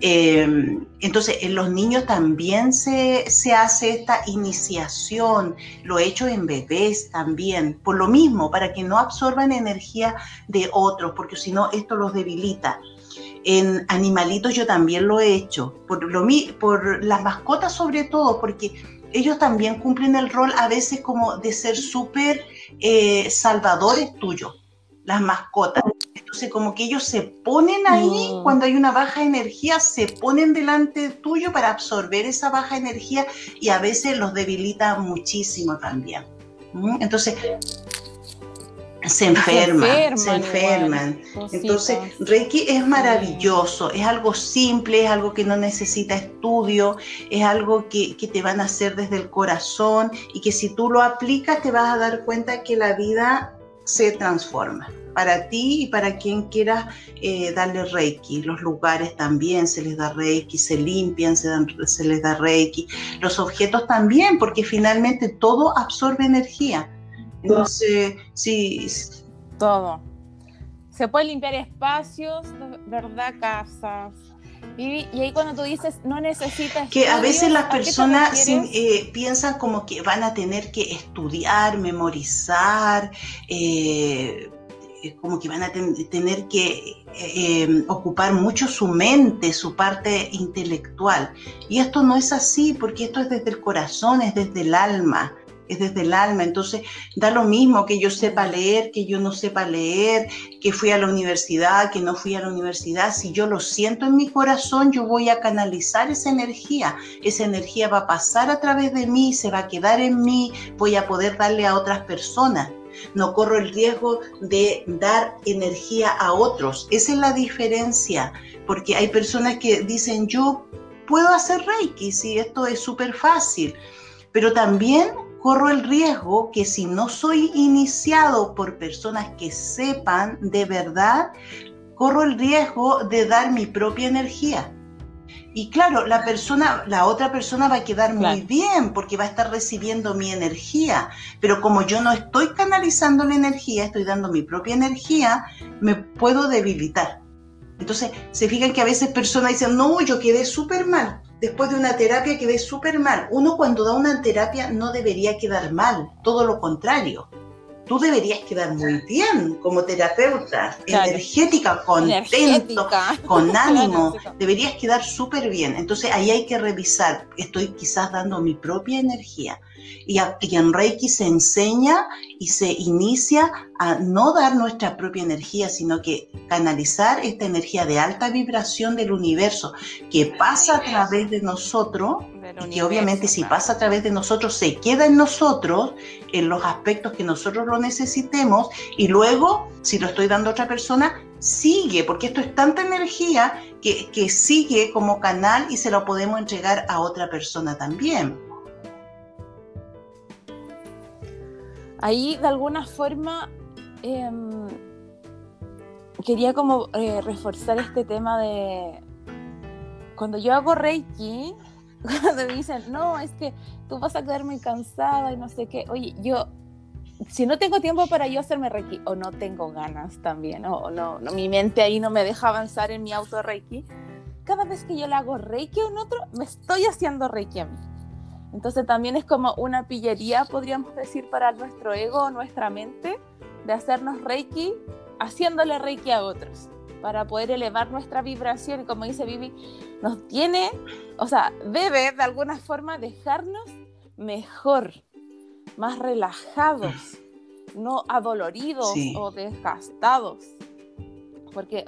Em, entonces, en los niños también se, hace esta iniciación, lo he hecho en bebés también, por lo mismo, para que no absorban energía de otros, porque si no, esto los debilita. En animalitos yo también lo he hecho, por, lo, por las mascotas sobre todo, porque ellos también cumplen el rol a veces como de ser súper eh, salvadores tuyos, las mascotas. Entonces como que ellos se ponen ahí mm. cuando hay una baja energía, se ponen delante tuyo para absorber esa baja energía y a veces los debilita muchísimo también. ¿Mm? Entonces se enferman, se enferman. Entonces, Reiki es maravilloso, es algo simple, es algo que no necesita estudio, es algo que, te van a hacer desde el corazón y que si tú lo aplicas te vas a dar cuenta que la vida se transforma para ti y para quien quiera eh, darle Reiki. Los lugares también se les da Reiki, se limpian, se, se les da Reiki. Los objetos también, porque finalmente todo absorbe energía. Entonces, sí. Todo. Se puede limpiar espacios, ¿verdad? Casas. Y, ahí cuando tú dices, no necesitas... Que a veces las personas eh, piensan como que van a tener que estudiar, memorizar, eh, como que van a tener que eh, ocupar mucho su mente, su parte intelectual. Y esto no es así, porque esto es desde el corazón, es desde el alma es desde el alma. Entonces, da lo mismo que yo sepa leer, que yo no sepa leer, que fui a la universidad, que no fui a la universidad. Si yo lo siento en mi corazón, yo voy a canalizar esa energía. Esa energía va a pasar a través de mí, se va a quedar en mí, voy a poder darle a otras personas. No corro el riesgo de dar energía a otros. Esa es la diferencia, porque hay personas que dicen, yo puedo hacer Reiki, si esto es súper fácil, pero también corro el riesgo que si no soy iniciado por personas que sepan de verdad, corro el riesgo de dar mi propia energía. Y claro, la persona, la otra persona va a quedar muy bien porque va a estar recibiendo mi energía. Pero como yo no estoy canalizando la energía, estoy dando mi propia energía, me puedo debilitar. Entonces, se fijan que a veces personas dicen, no, yo quedé súper mal después de una terapia quedé súper mal. Uno cuando da una terapia no debería quedar mal, todo lo contrario. Tú deberías quedar muy bien como terapeuta, energética, contento, con ánimo. deberías quedar súper bien. Entonces ahí hay que revisar. Estoy quizás dando mi propia energía y, en Reiki se enseña y se inicia a no dar nuestra propia energía, sino que canalizar esta energía de alta vibración del universo que pasa a través de nosotros y que obviamente si pasa a través de nosotros se queda en nosotros en los aspectos que nosotros lo necesitemos y luego si lo estoy dando a otra persona sigue, porque esto es tanta energía que, que sigue como canal y se lo podemos entregar a otra persona también. ahí de alguna forma em, quería como eh, reforzar este tema de cuando yo hago Reiki, cuando me dicen, no, es que tú vas a quedar muy cansada y no sé qué, oye, yo, si no tengo tiempo para yo hacerme Reiki, o no tengo ganas también, o no, no mi mente ahí no me deja avanzar en mi auto Reiki, cada vez que yo le hago Reiki a un otro, me estoy haciendo Reiki a mí. Entonces también es como una pillería, podríamos decir, para nuestro ego, nuestra mente, de hacernos reiki haciéndole reiki a otros, para poder elevar nuestra vibración. Y como dice Vivi, nos tiene, o sea, debe de alguna forma dejarnos mejor, más relajados, no adoloridos o desgastados. Porque,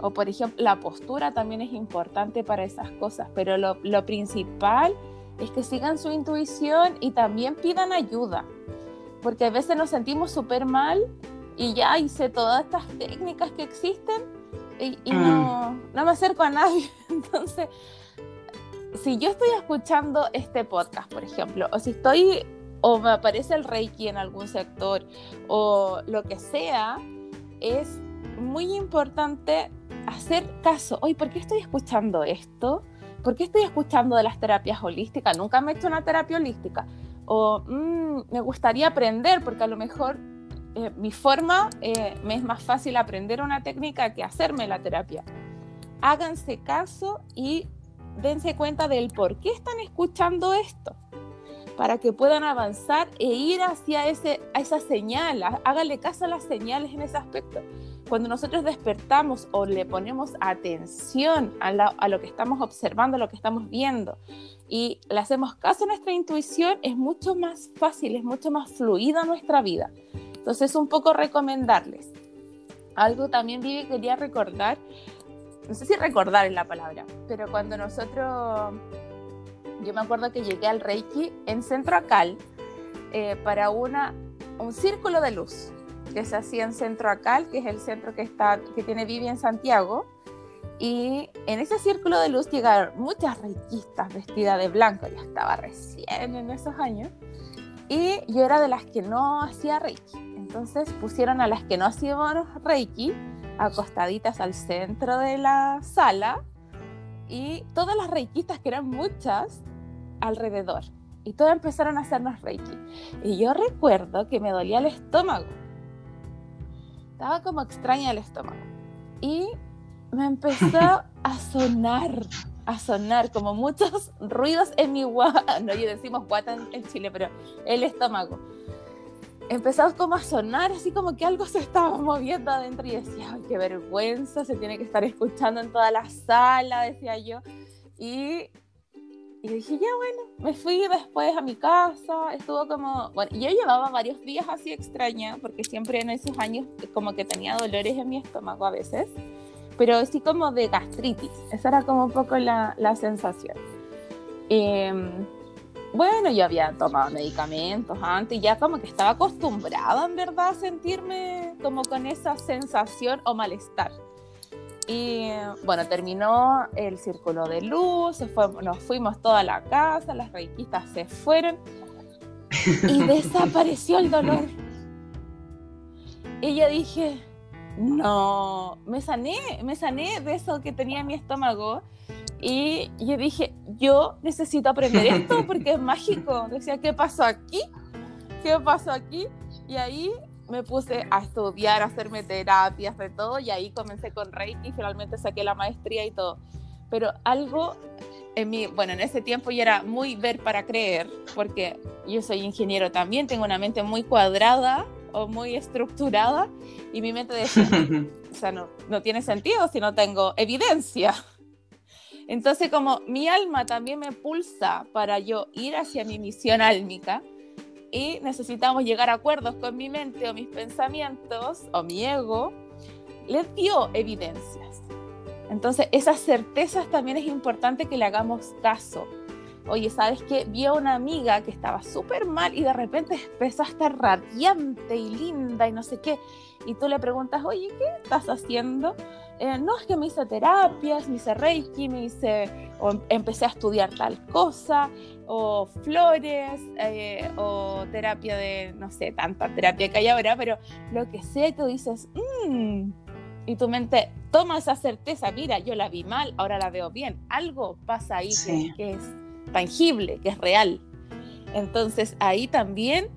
o por ejemplo, la postura también es importante para esas cosas, pero lo, lo principal es que sigan su intuición y también pidan ayuda, porque a veces nos sentimos súper mal y ya hice todas estas técnicas que existen y, no, mm. no me acerco a nadie. Entonces, si yo estoy escuchando este podcast, por ejemplo, o si estoy o me aparece el Reiki en algún sector o lo que sea, es muy importante hacer caso. Oye, ¿por qué estoy escuchando esto? ¿Por qué estoy escuchando de las terapias holísticas? Nunca me he hecho una terapia holística. O mm, me gustaría aprender porque a lo mejor eh, mi forma eh, me es más fácil aprender una técnica que hacerme la terapia. Háganse caso y dense cuenta del por qué están escuchando esto para que puedan avanzar e ir hacia ese, a esa señal. Háganle caso a las señales en ese aspecto. Cuando nosotros despertamos o le ponemos atención a, a lo que estamos observando, a lo que estamos viendo, y le hacemos caso a nuestra intuición, es mucho más fácil, es mucho más fluida nuestra vida. Entonces, un poco recomendarles. Algo también, Vivi, quería recordar, no sé si recordar es la palabra, pero cuando nosotros yo me acuerdo que llegué al Reiki en Centro Acal eh, para una, un círculo de luz que se hacía en Centro Acal, que es el centro que, está, que tiene Vivi en Santiago. Y en ese círculo de luz llegaron muchas reikistas vestidas de blanco, ya estaba recién en esos años, y yo era de las que no hacía reiki. Entonces pusieron a las que no hacíamos reiki acostaditas al centro de la sala y todas las reikistas, que eran muchas, alrededor. Y todas empezaron a hacernos reiki. Y yo recuerdo que me dolía el estómago. Estaba como extraña el estómago. Y me empezó a sonar, a sonar como muchos ruidos en mi guata. No, yo decimos guata en, Chile, pero el estómago. Empezamos como a sonar, así como que algo se estaba moviendo adentro y decía, ay, qué vergüenza, se tiene que estar escuchando en toda la sala, decía yo. Y y dije, ya bueno, me fui después a mi casa, estuvo como, bueno, yo llevaba varios días así extraña, porque siempre en esos años como que tenía dolores en mi estómago a veces, pero así como de gastritis, esa era como un poco la, la sensación. Em, bueno, yo había tomado medicamentos antes, y ya como que estaba acostumbrada en verdad a sentirme como con esa sensación o malestar. Y bueno, terminó el círculo de luz, nos fuimos toda la casa, las reikistas se fueron y desapareció el dolor. Y yo dije, no, me sané, me sané de eso que tenía en mi estómago. Y yo dije, yo necesito aprender esto porque es mágico. Decía, ¿qué pasó aquí? ¿Qué pasó aquí? Y ahí me puse a estudiar, a hacerme terapias, de todo, y ahí comencé con Reiki, finalmente saqué la maestría y todo. Pero algo en mi, bueno, en ese tiempo ya era muy ver para creer, porque yo soy ingeniero también, tengo una mente muy cuadrada o muy estructurada, y mi mente decía, o sea, no, no tiene sentido si no tengo evidencia. Entonces, como mi alma también me pulsa para yo ir hacia mi misión álmica, y necesitamos llegar a acuerdos con mi mente o mis pensamientos o mi ego, les dio evidencias. Entonces, esas certezas también es importante que le hagamos caso. Oye, ¿sabes qué? Vi a una amiga que estaba súper mal y de repente empezó a estar radiante y linda y no sé qué. Y tú le preguntas, oye, ¿qué estás haciendo? Eh, no, es que me hice terapias, me hice reiki, me hice, o empecé a estudiar tal cosa, o flores, eh, o terapia de, no sé, tanta terapia que hay ahora, pero lo que sé, tú dices, mmm, y tu mente toma esa certeza, mira, yo la vi mal, ahora la veo bien, algo pasa ahí que, es tangible, que es real. Entonces ahí también,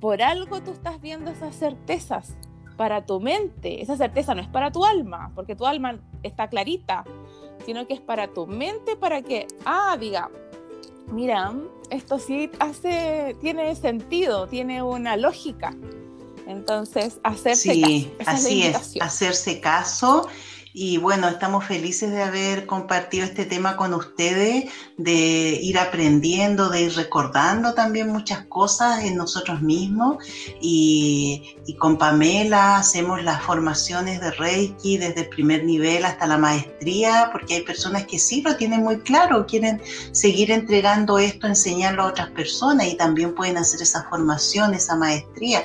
por algo tú estás viendo esas certezas para tu mente, esa certeza no es para tu alma, porque tu alma está clarita, sino que es para tu mente, para que, ah, diga, mira, esto sí hace, tiene sentido, tiene una lógica. Entonces, hacerse sí, así es, hacerse caso y bueno, estamos felices de haber compartido este tema con ustedes, de ir aprendiendo, de ir recordando también muchas cosas en nosotros mismos. Y, con Pamela hacemos las formaciones de Reiki desde el primer nivel hasta la maestría, porque hay personas que sí lo tienen muy claro, quieren seguir entregando esto, enseñarlo a otras personas y también pueden hacer esa formación, esa maestría.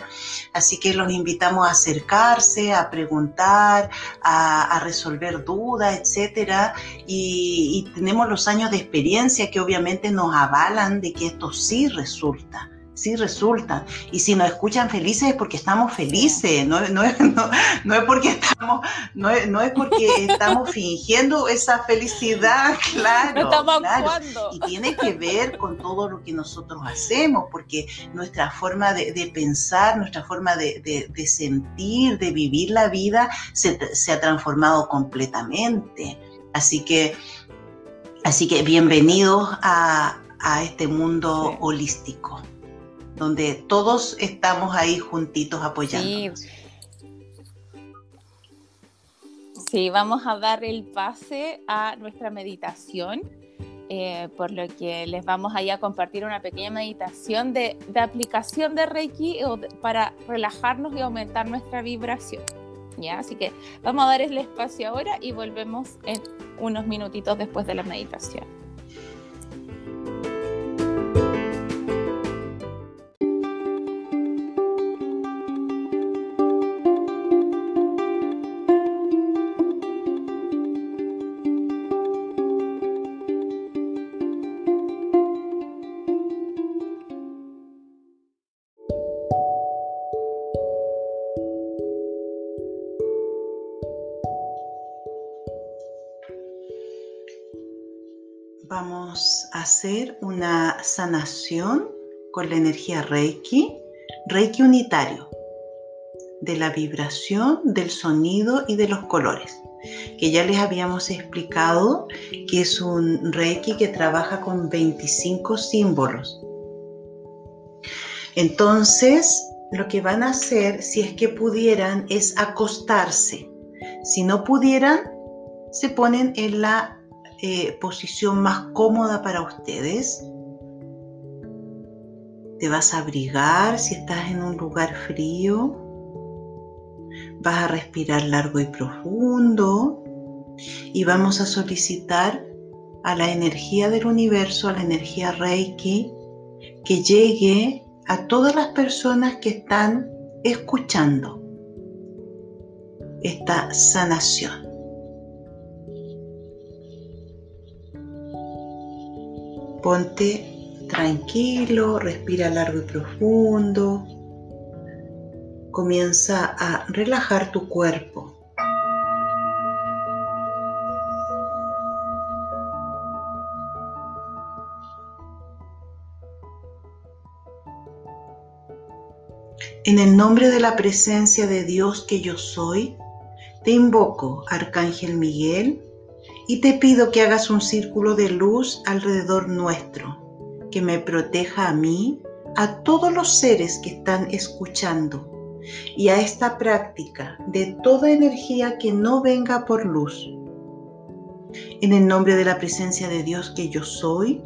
Así que los invitamos a acercarse, a preguntar, a, resolver dudas, etcétera. Y, y tenemos los años de experiencia que obviamente nos avalan de que esto sí resulta sí resulta. Y si nos escuchan felices es porque estamos felices, no, no, no, es porque estamos, no es, no es porque estamos fingiendo esa felicidad, claro. Y tiene que ver con todo lo que nosotros hacemos, porque nuestra forma de, pensar, nuestra forma de, sentir, de vivir la vida, se, ha transformado completamente. Así que, así que bienvenidos a, este mundo holístico donde todos estamos ahí juntitos apoyando. Sí. vamos a dar el pase a nuestra meditación, eh, por lo que les vamos a compartir una pequeña meditación de, aplicación de Reiki para relajarnos y aumentar nuestra vibración. ¿ya? Así que vamos a dar el espacio ahora y volvemos en unos minutitos después de la meditación. Una sanación con la energía Reiki, Reiki unitario, de la vibración, del sonido y de los colores, que ya les habíamos explicado que es un Reiki que trabaja con 25 símbolos. Entonces, lo que van a hacer, si es que pudieran, es acostarse. Si no pudieran, se ponen en la eh, posición más cómoda para ustedes. Te vas a abrigar si estás en un lugar frío. Vas a respirar largo y profundo. Y vamos a solicitar a la energía del universo, a la energía Reiki, que llegue a todas las personas que están escuchando esta sanación. Ponte tranquilo, respira largo y profundo. Comienza a relajar tu cuerpo. En el nombre de la presencia de Dios que yo soy, te invoco, Arcángel Miguel, y te pido que hagas un círculo de luz alrededor nuestro, que me proteja a mí, a todos los seres que están escuchando y a esta práctica de toda energía que no venga por luz. En el nombre de la presencia de Dios que yo soy,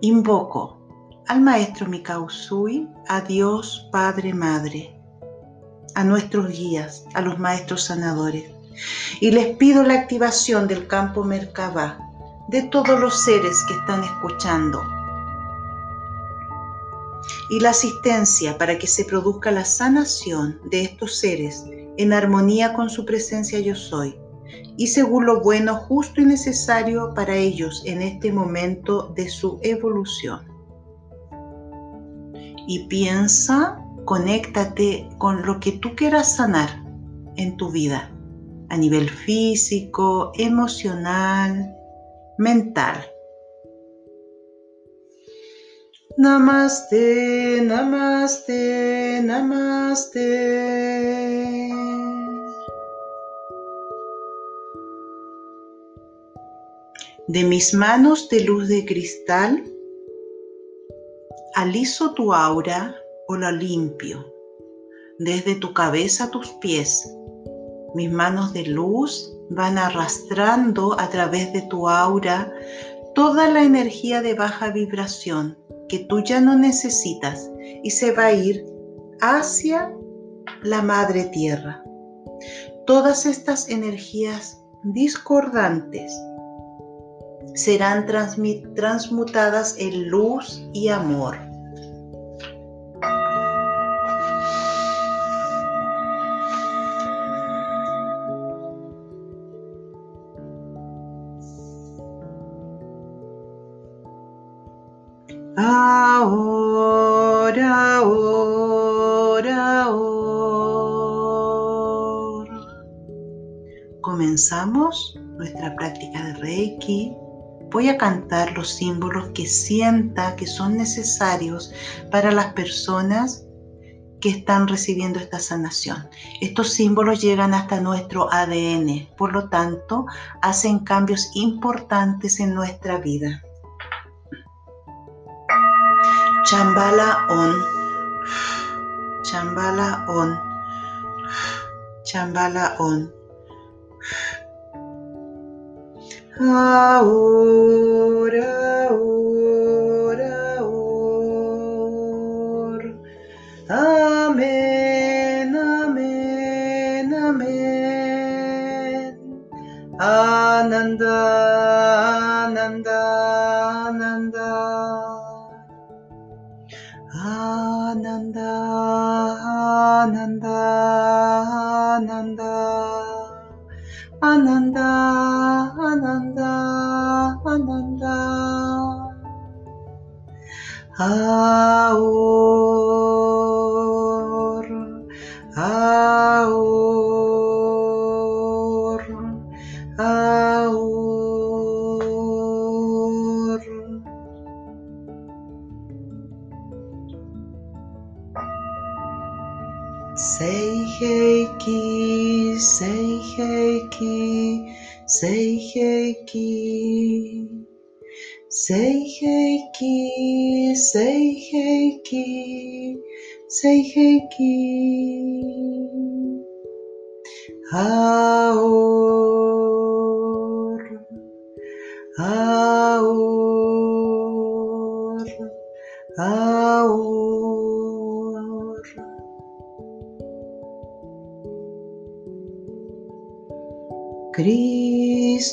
invoco al Maestro Mikausui, a Dios Padre Madre, a nuestros guías, a los maestros sanadores y les pido la activación del campo Merkabah de todos los seres que están escuchando y la asistencia para que se produzca la sanación de estos seres en armonía con su presencia yo soy y según lo bueno, justo y necesario para ellos en este momento de su evolución. Y piensa, conéctate con lo que tú quieras sanar en tu vida a nivel físico, emocional, mental. Namaste, namaste, namaste. De mis manos de luz de cristal, aliso tu aura o la limpio, desde tu cabeza a tus pies mis manos de luz van arrastrando a través de tu aura toda la energía de baja vibración que tú ya no necesitas y se va a ir hacia la madre tierra. Todas estas energías discordantes serán transmutadas en luz y amor. Nuestra práctica de Reiki. Voy a cantar los símbolos que sienta que son necesarios para las personas que están recibiendo esta sanación. Estos símbolos llegan hasta nuestro ADN, por lo tanto, hacen cambios importantes en nuestra vida. Chambala on. Chambala on. Chambala on. Ahora, ahora, ahora. Amén, amén, amén. Ananda, Ananda, Ananda. Ananda, Ananda, Ananda. Ananda, Ananda, haus Seiheiki, Seiheiki, Seiheiki. Aor, aor, aor. Cristos.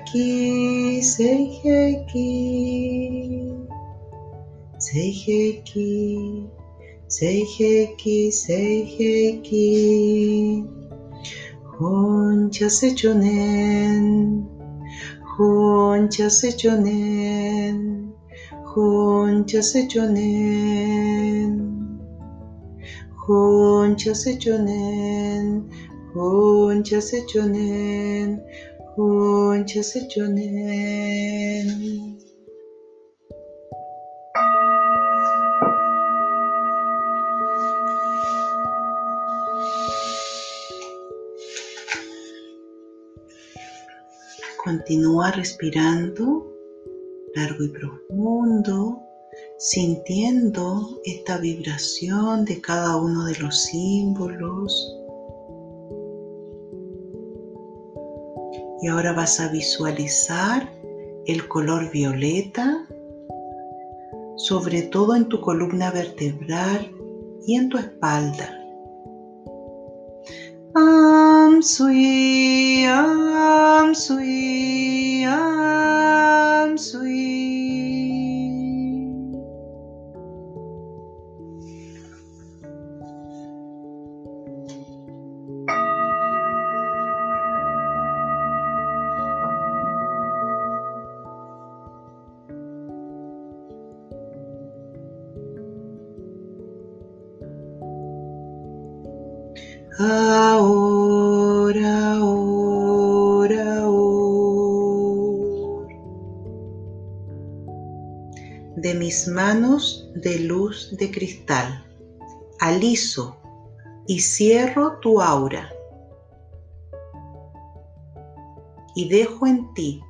Heiki, Sei Heiki, Sei Heiki, Sei Heiki, Sei Heiki. Honcha Sechonen, Honcha Sechonen, Honcha Sechonen. Honcha Sechonen, Honcha Sechonen. Continúa respirando largo y profundo, sintiendo esta vibración de cada uno de los símbolos. Y ahora vas a visualizar el color violeta, sobre todo en tu columna vertebral, y en tu espalda. Am sui, am sui, am sui. Manos de luz de cristal, aliso y cierro tu aura. Y dejo en ti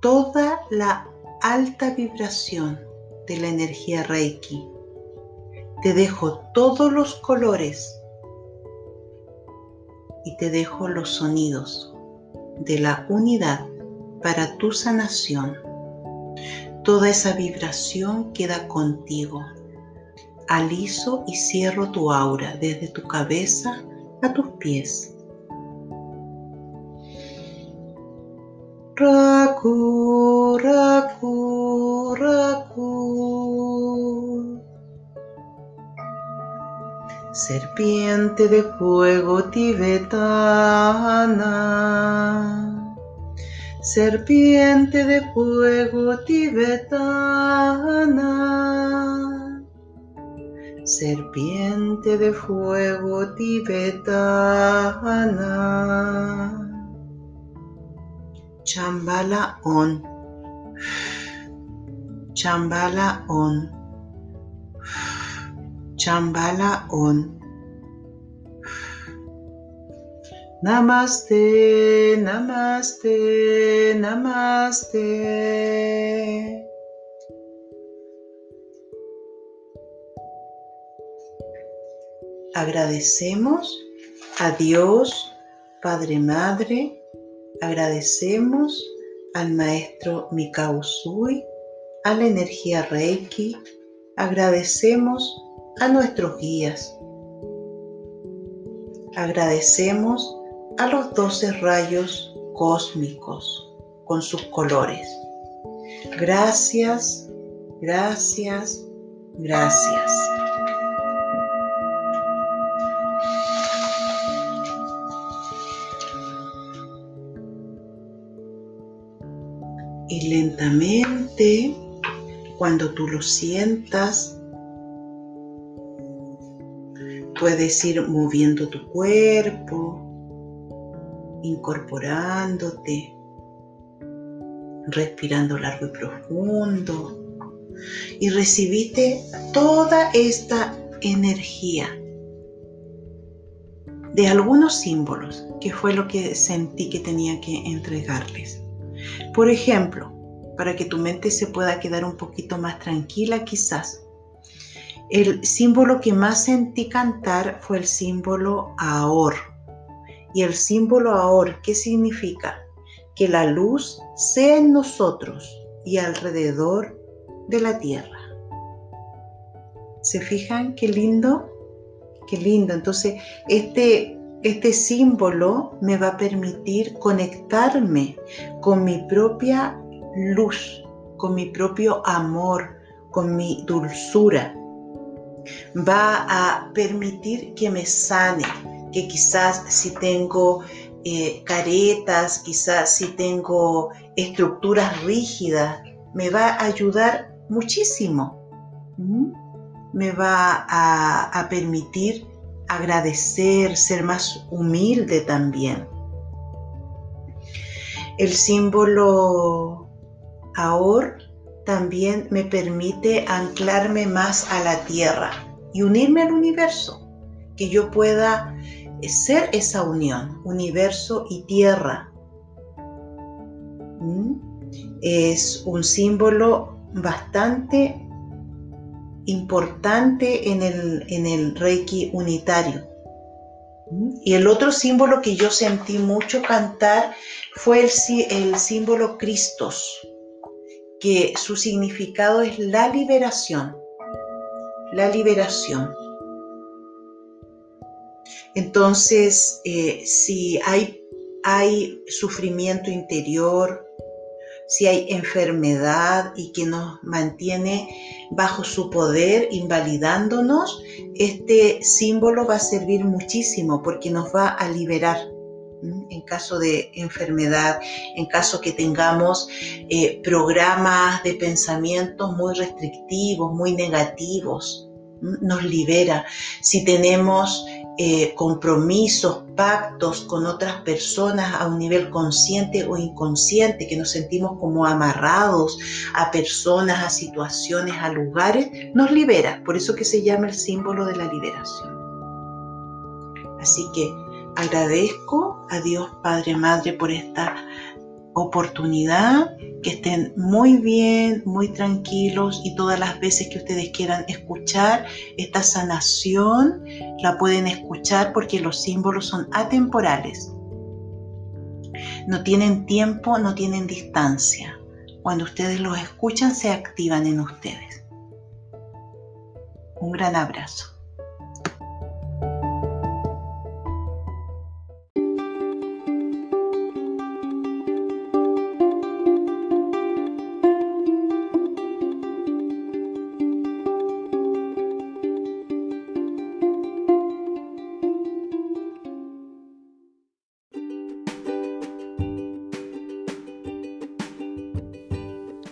toda la alta vibración de la energía Reiki. Te dejo todos los colores y te dejo los sonidos de la unidad para tu sanación. Toda esa vibración queda contigo. Aliso y cierro tu aura desde tu cabeza a tus pies. Raku, raku, raku. serpiente de fuego tibetana, serpiente de fuego tibetana, serpiente de fuego tibetana. Chambala on, chambala on. Chambala On. Namaste, namaste, namaste. Agradecemos a Dios, Padre Madre, agradecemos al Maestro Mikao Sui, a la energía Reiki, agradecemos a nuestros guías. Agradecemos a los doce rayos cósmicos con sus colores. Gracias, gracias, gracias. Y lentamente, cuando tú lo sientas, Puedes ir moviendo tu cuerpo, incorporándote, respirando largo y profundo y recibiste toda esta energía de algunos símbolos, que fue lo que sentí que tenía que entregarles. Por ejemplo, para que tu mente se pueda quedar un poquito más tranquila quizás, el símbolo que más sentí cantar fue el símbolo Aor. Y el símbolo Aor, ¿qué significa? Que la luz sea en nosotros y alrededor de la tierra. ¿Se fijan qué lindo? Qué lindo. Entonces, este, este símbolo me va a permitir conectarme con mi propia luz, con mi propio amor, con mi dulzura va a permitir que me sane, que quizás si tengo eh, caretas, quizás si tengo estructuras rígidas, me va a ayudar muchísimo. Me va a, a permitir agradecer, ser más humilde también. El símbolo ahora también me permite anclarme más a la tierra y unirme al universo, que yo pueda ser esa unión, universo y tierra. ¿Mm? Es un símbolo bastante importante en el, en el Reiki unitario. ¿Mm? Y el otro símbolo que yo sentí mucho cantar fue el, el símbolo Cristos que su significado es la liberación, la liberación. Entonces, eh, si hay, sufrimiento interior, si hay enfermedad y que nos mantiene bajo su poder, invalidándonos, este símbolo va a servir muchísimo porque nos va a liberar en caso de enfermedad, en caso que tengamos eh, programas de pensamientos muy restrictivos, muy negativos, nos libera. Si tenemos eh, compromisos, pactos con otras personas a un nivel consciente o inconsciente, que nos sentimos como amarrados a personas, a situaciones, a lugares, nos libera. Por eso que se llama el símbolo de la liberación. Así que agradezco a Dios Padre Madre por esta oportunidad, que estén muy bien, muy tranquilos y todas las veces que ustedes quieran escuchar esta sanación, la pueden escuchar porque los símbolos son atemporales. No tienen tiempo, no tienen distancia. Cuando ustedes los escuchan, se activan en ustedes. Un gran abrazo.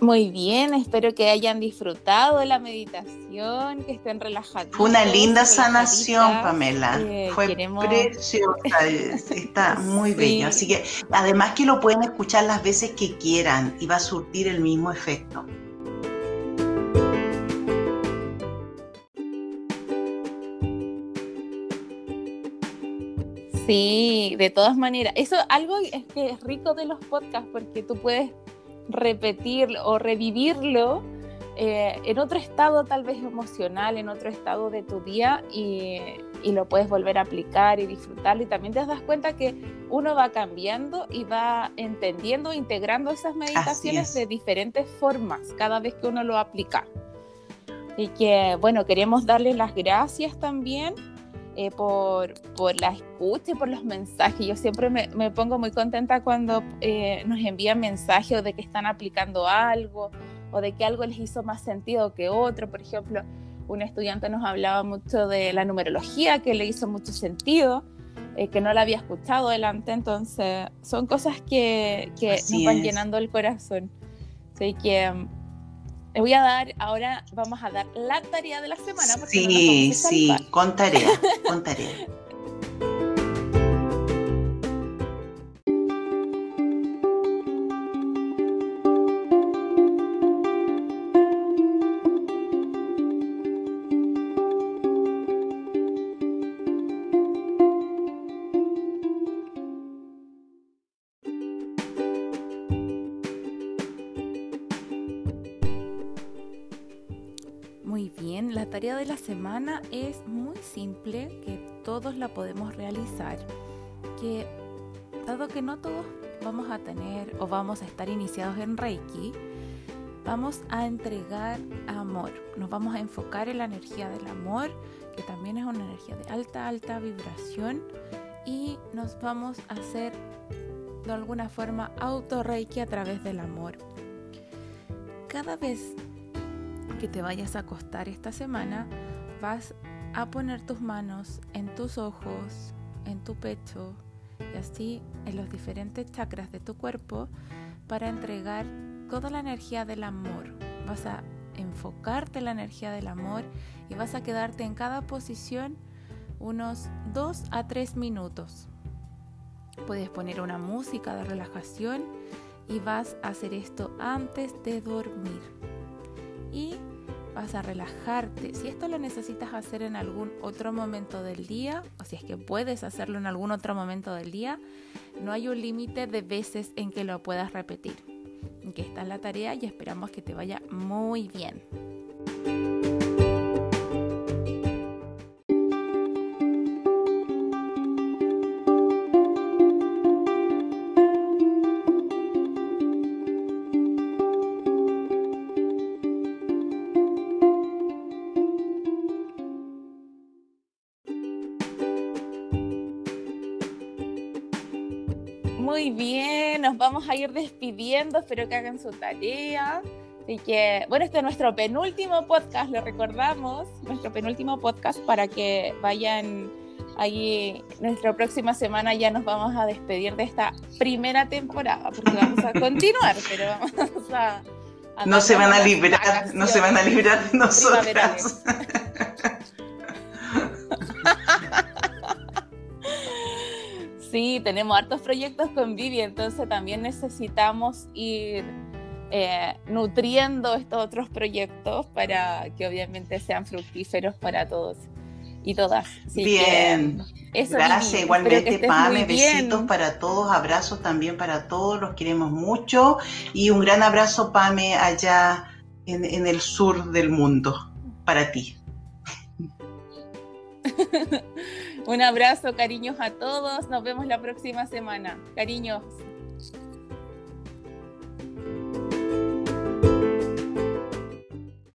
Muy bien, espero que hayan disfrutado la meditación, que estén relajados. Fue una linda sanación, Pamela. Eh, Fue preciosa, está muy bello. Así que además que lo pueden escuchar las veces que quieran y va a surtir el mismo efecto. Sí, de todas maneras. Eso algo es que es rico de los podcasts porque tú puedes repetirlo o revivirlo eh, en otro estado tal vez emocional, en otro estado de tu día y, lo puedes volver a aplicar y disfrutarlo y también te das cuenta que uno va cambiando y va entendiendo, integrando esas meditaciones de diferentes formas cada vez que uno lo aplica. Y que bueno, queremos darles las gracias también eh, por, por, la escucha y por los mensajes. Yo siempre me, me pongo muy contenta cuando eh, nos envían mensajes de que están aplicando algo o de que algo les hizo más sentido que otro. Por ejemplo, un estudiante nos hablaba mucho de la numerología, que le hizo mucho sentido, eh, que no la había escuchado delante. Entonces, son cosas que, que nos van llenando el corazón. Así que le voy a dar, ahora vamos a dar la tarea de la semana. Sí, sí, con tarea, con tarea. semana es muy simple, que todos la podemos realizar, que dado que no todos vamos a tener o vamos a estar iniciados en Reiki, vamos a entregar amor, nos vamos a enfocar en la energía del amor, que también es una energía de alta, alta vibración, y nos vamos a hacer de alguna forma auto Reiki a través del amor. Cada vez que te vayas a acostar esta semana, vas a poner tus manos en tus ojos, en tu pecho y así en los diferentes chakras de tu cuerpo para entregar toda la energía del amor. Vas a enfocarte en la energía del amor y vas a quedarte en cada posición unos 2 a 3 minutos. Puedes poner una música de relajación y vas a hacer esto antes de dormir y vas a relajarte. Si esto lo necesitas hacer en algún otro momento del día, o si es que puedes hacerlo en algún otro momento del día, no hay un límite de veces en que lo puedas repetir. Que esta es la tarea y esperamos que te vaya muy bien. Vamos a ir despidiendo. Espero que hagan su tarea. Así que, bueno, este es nuestro penúltimo podcast, lo recordamos, nuestro penúltimo podcast para que vayan ahí. Nuestra próxima semana ya nos vamos a despedir de esta primera temporada, porque vamos a continuar, pero vamos a. no se van a librar, no se van a librar de nosotras. Sí, tenemos hartos proyectos con Vivi, entonces también necesitamos ir eh, nutriendo estos otros proyectos para que obviamente sean fructíferos para todos y todas. bien, gracias igualmente Pame, besitos para todos, abrazos también para todos, los queremos mucho y un gran abrazo Pame allá en, en el sur del mundo para ti. un abrazo, cariños a todos, nos vemos la próxima semana. Cariños.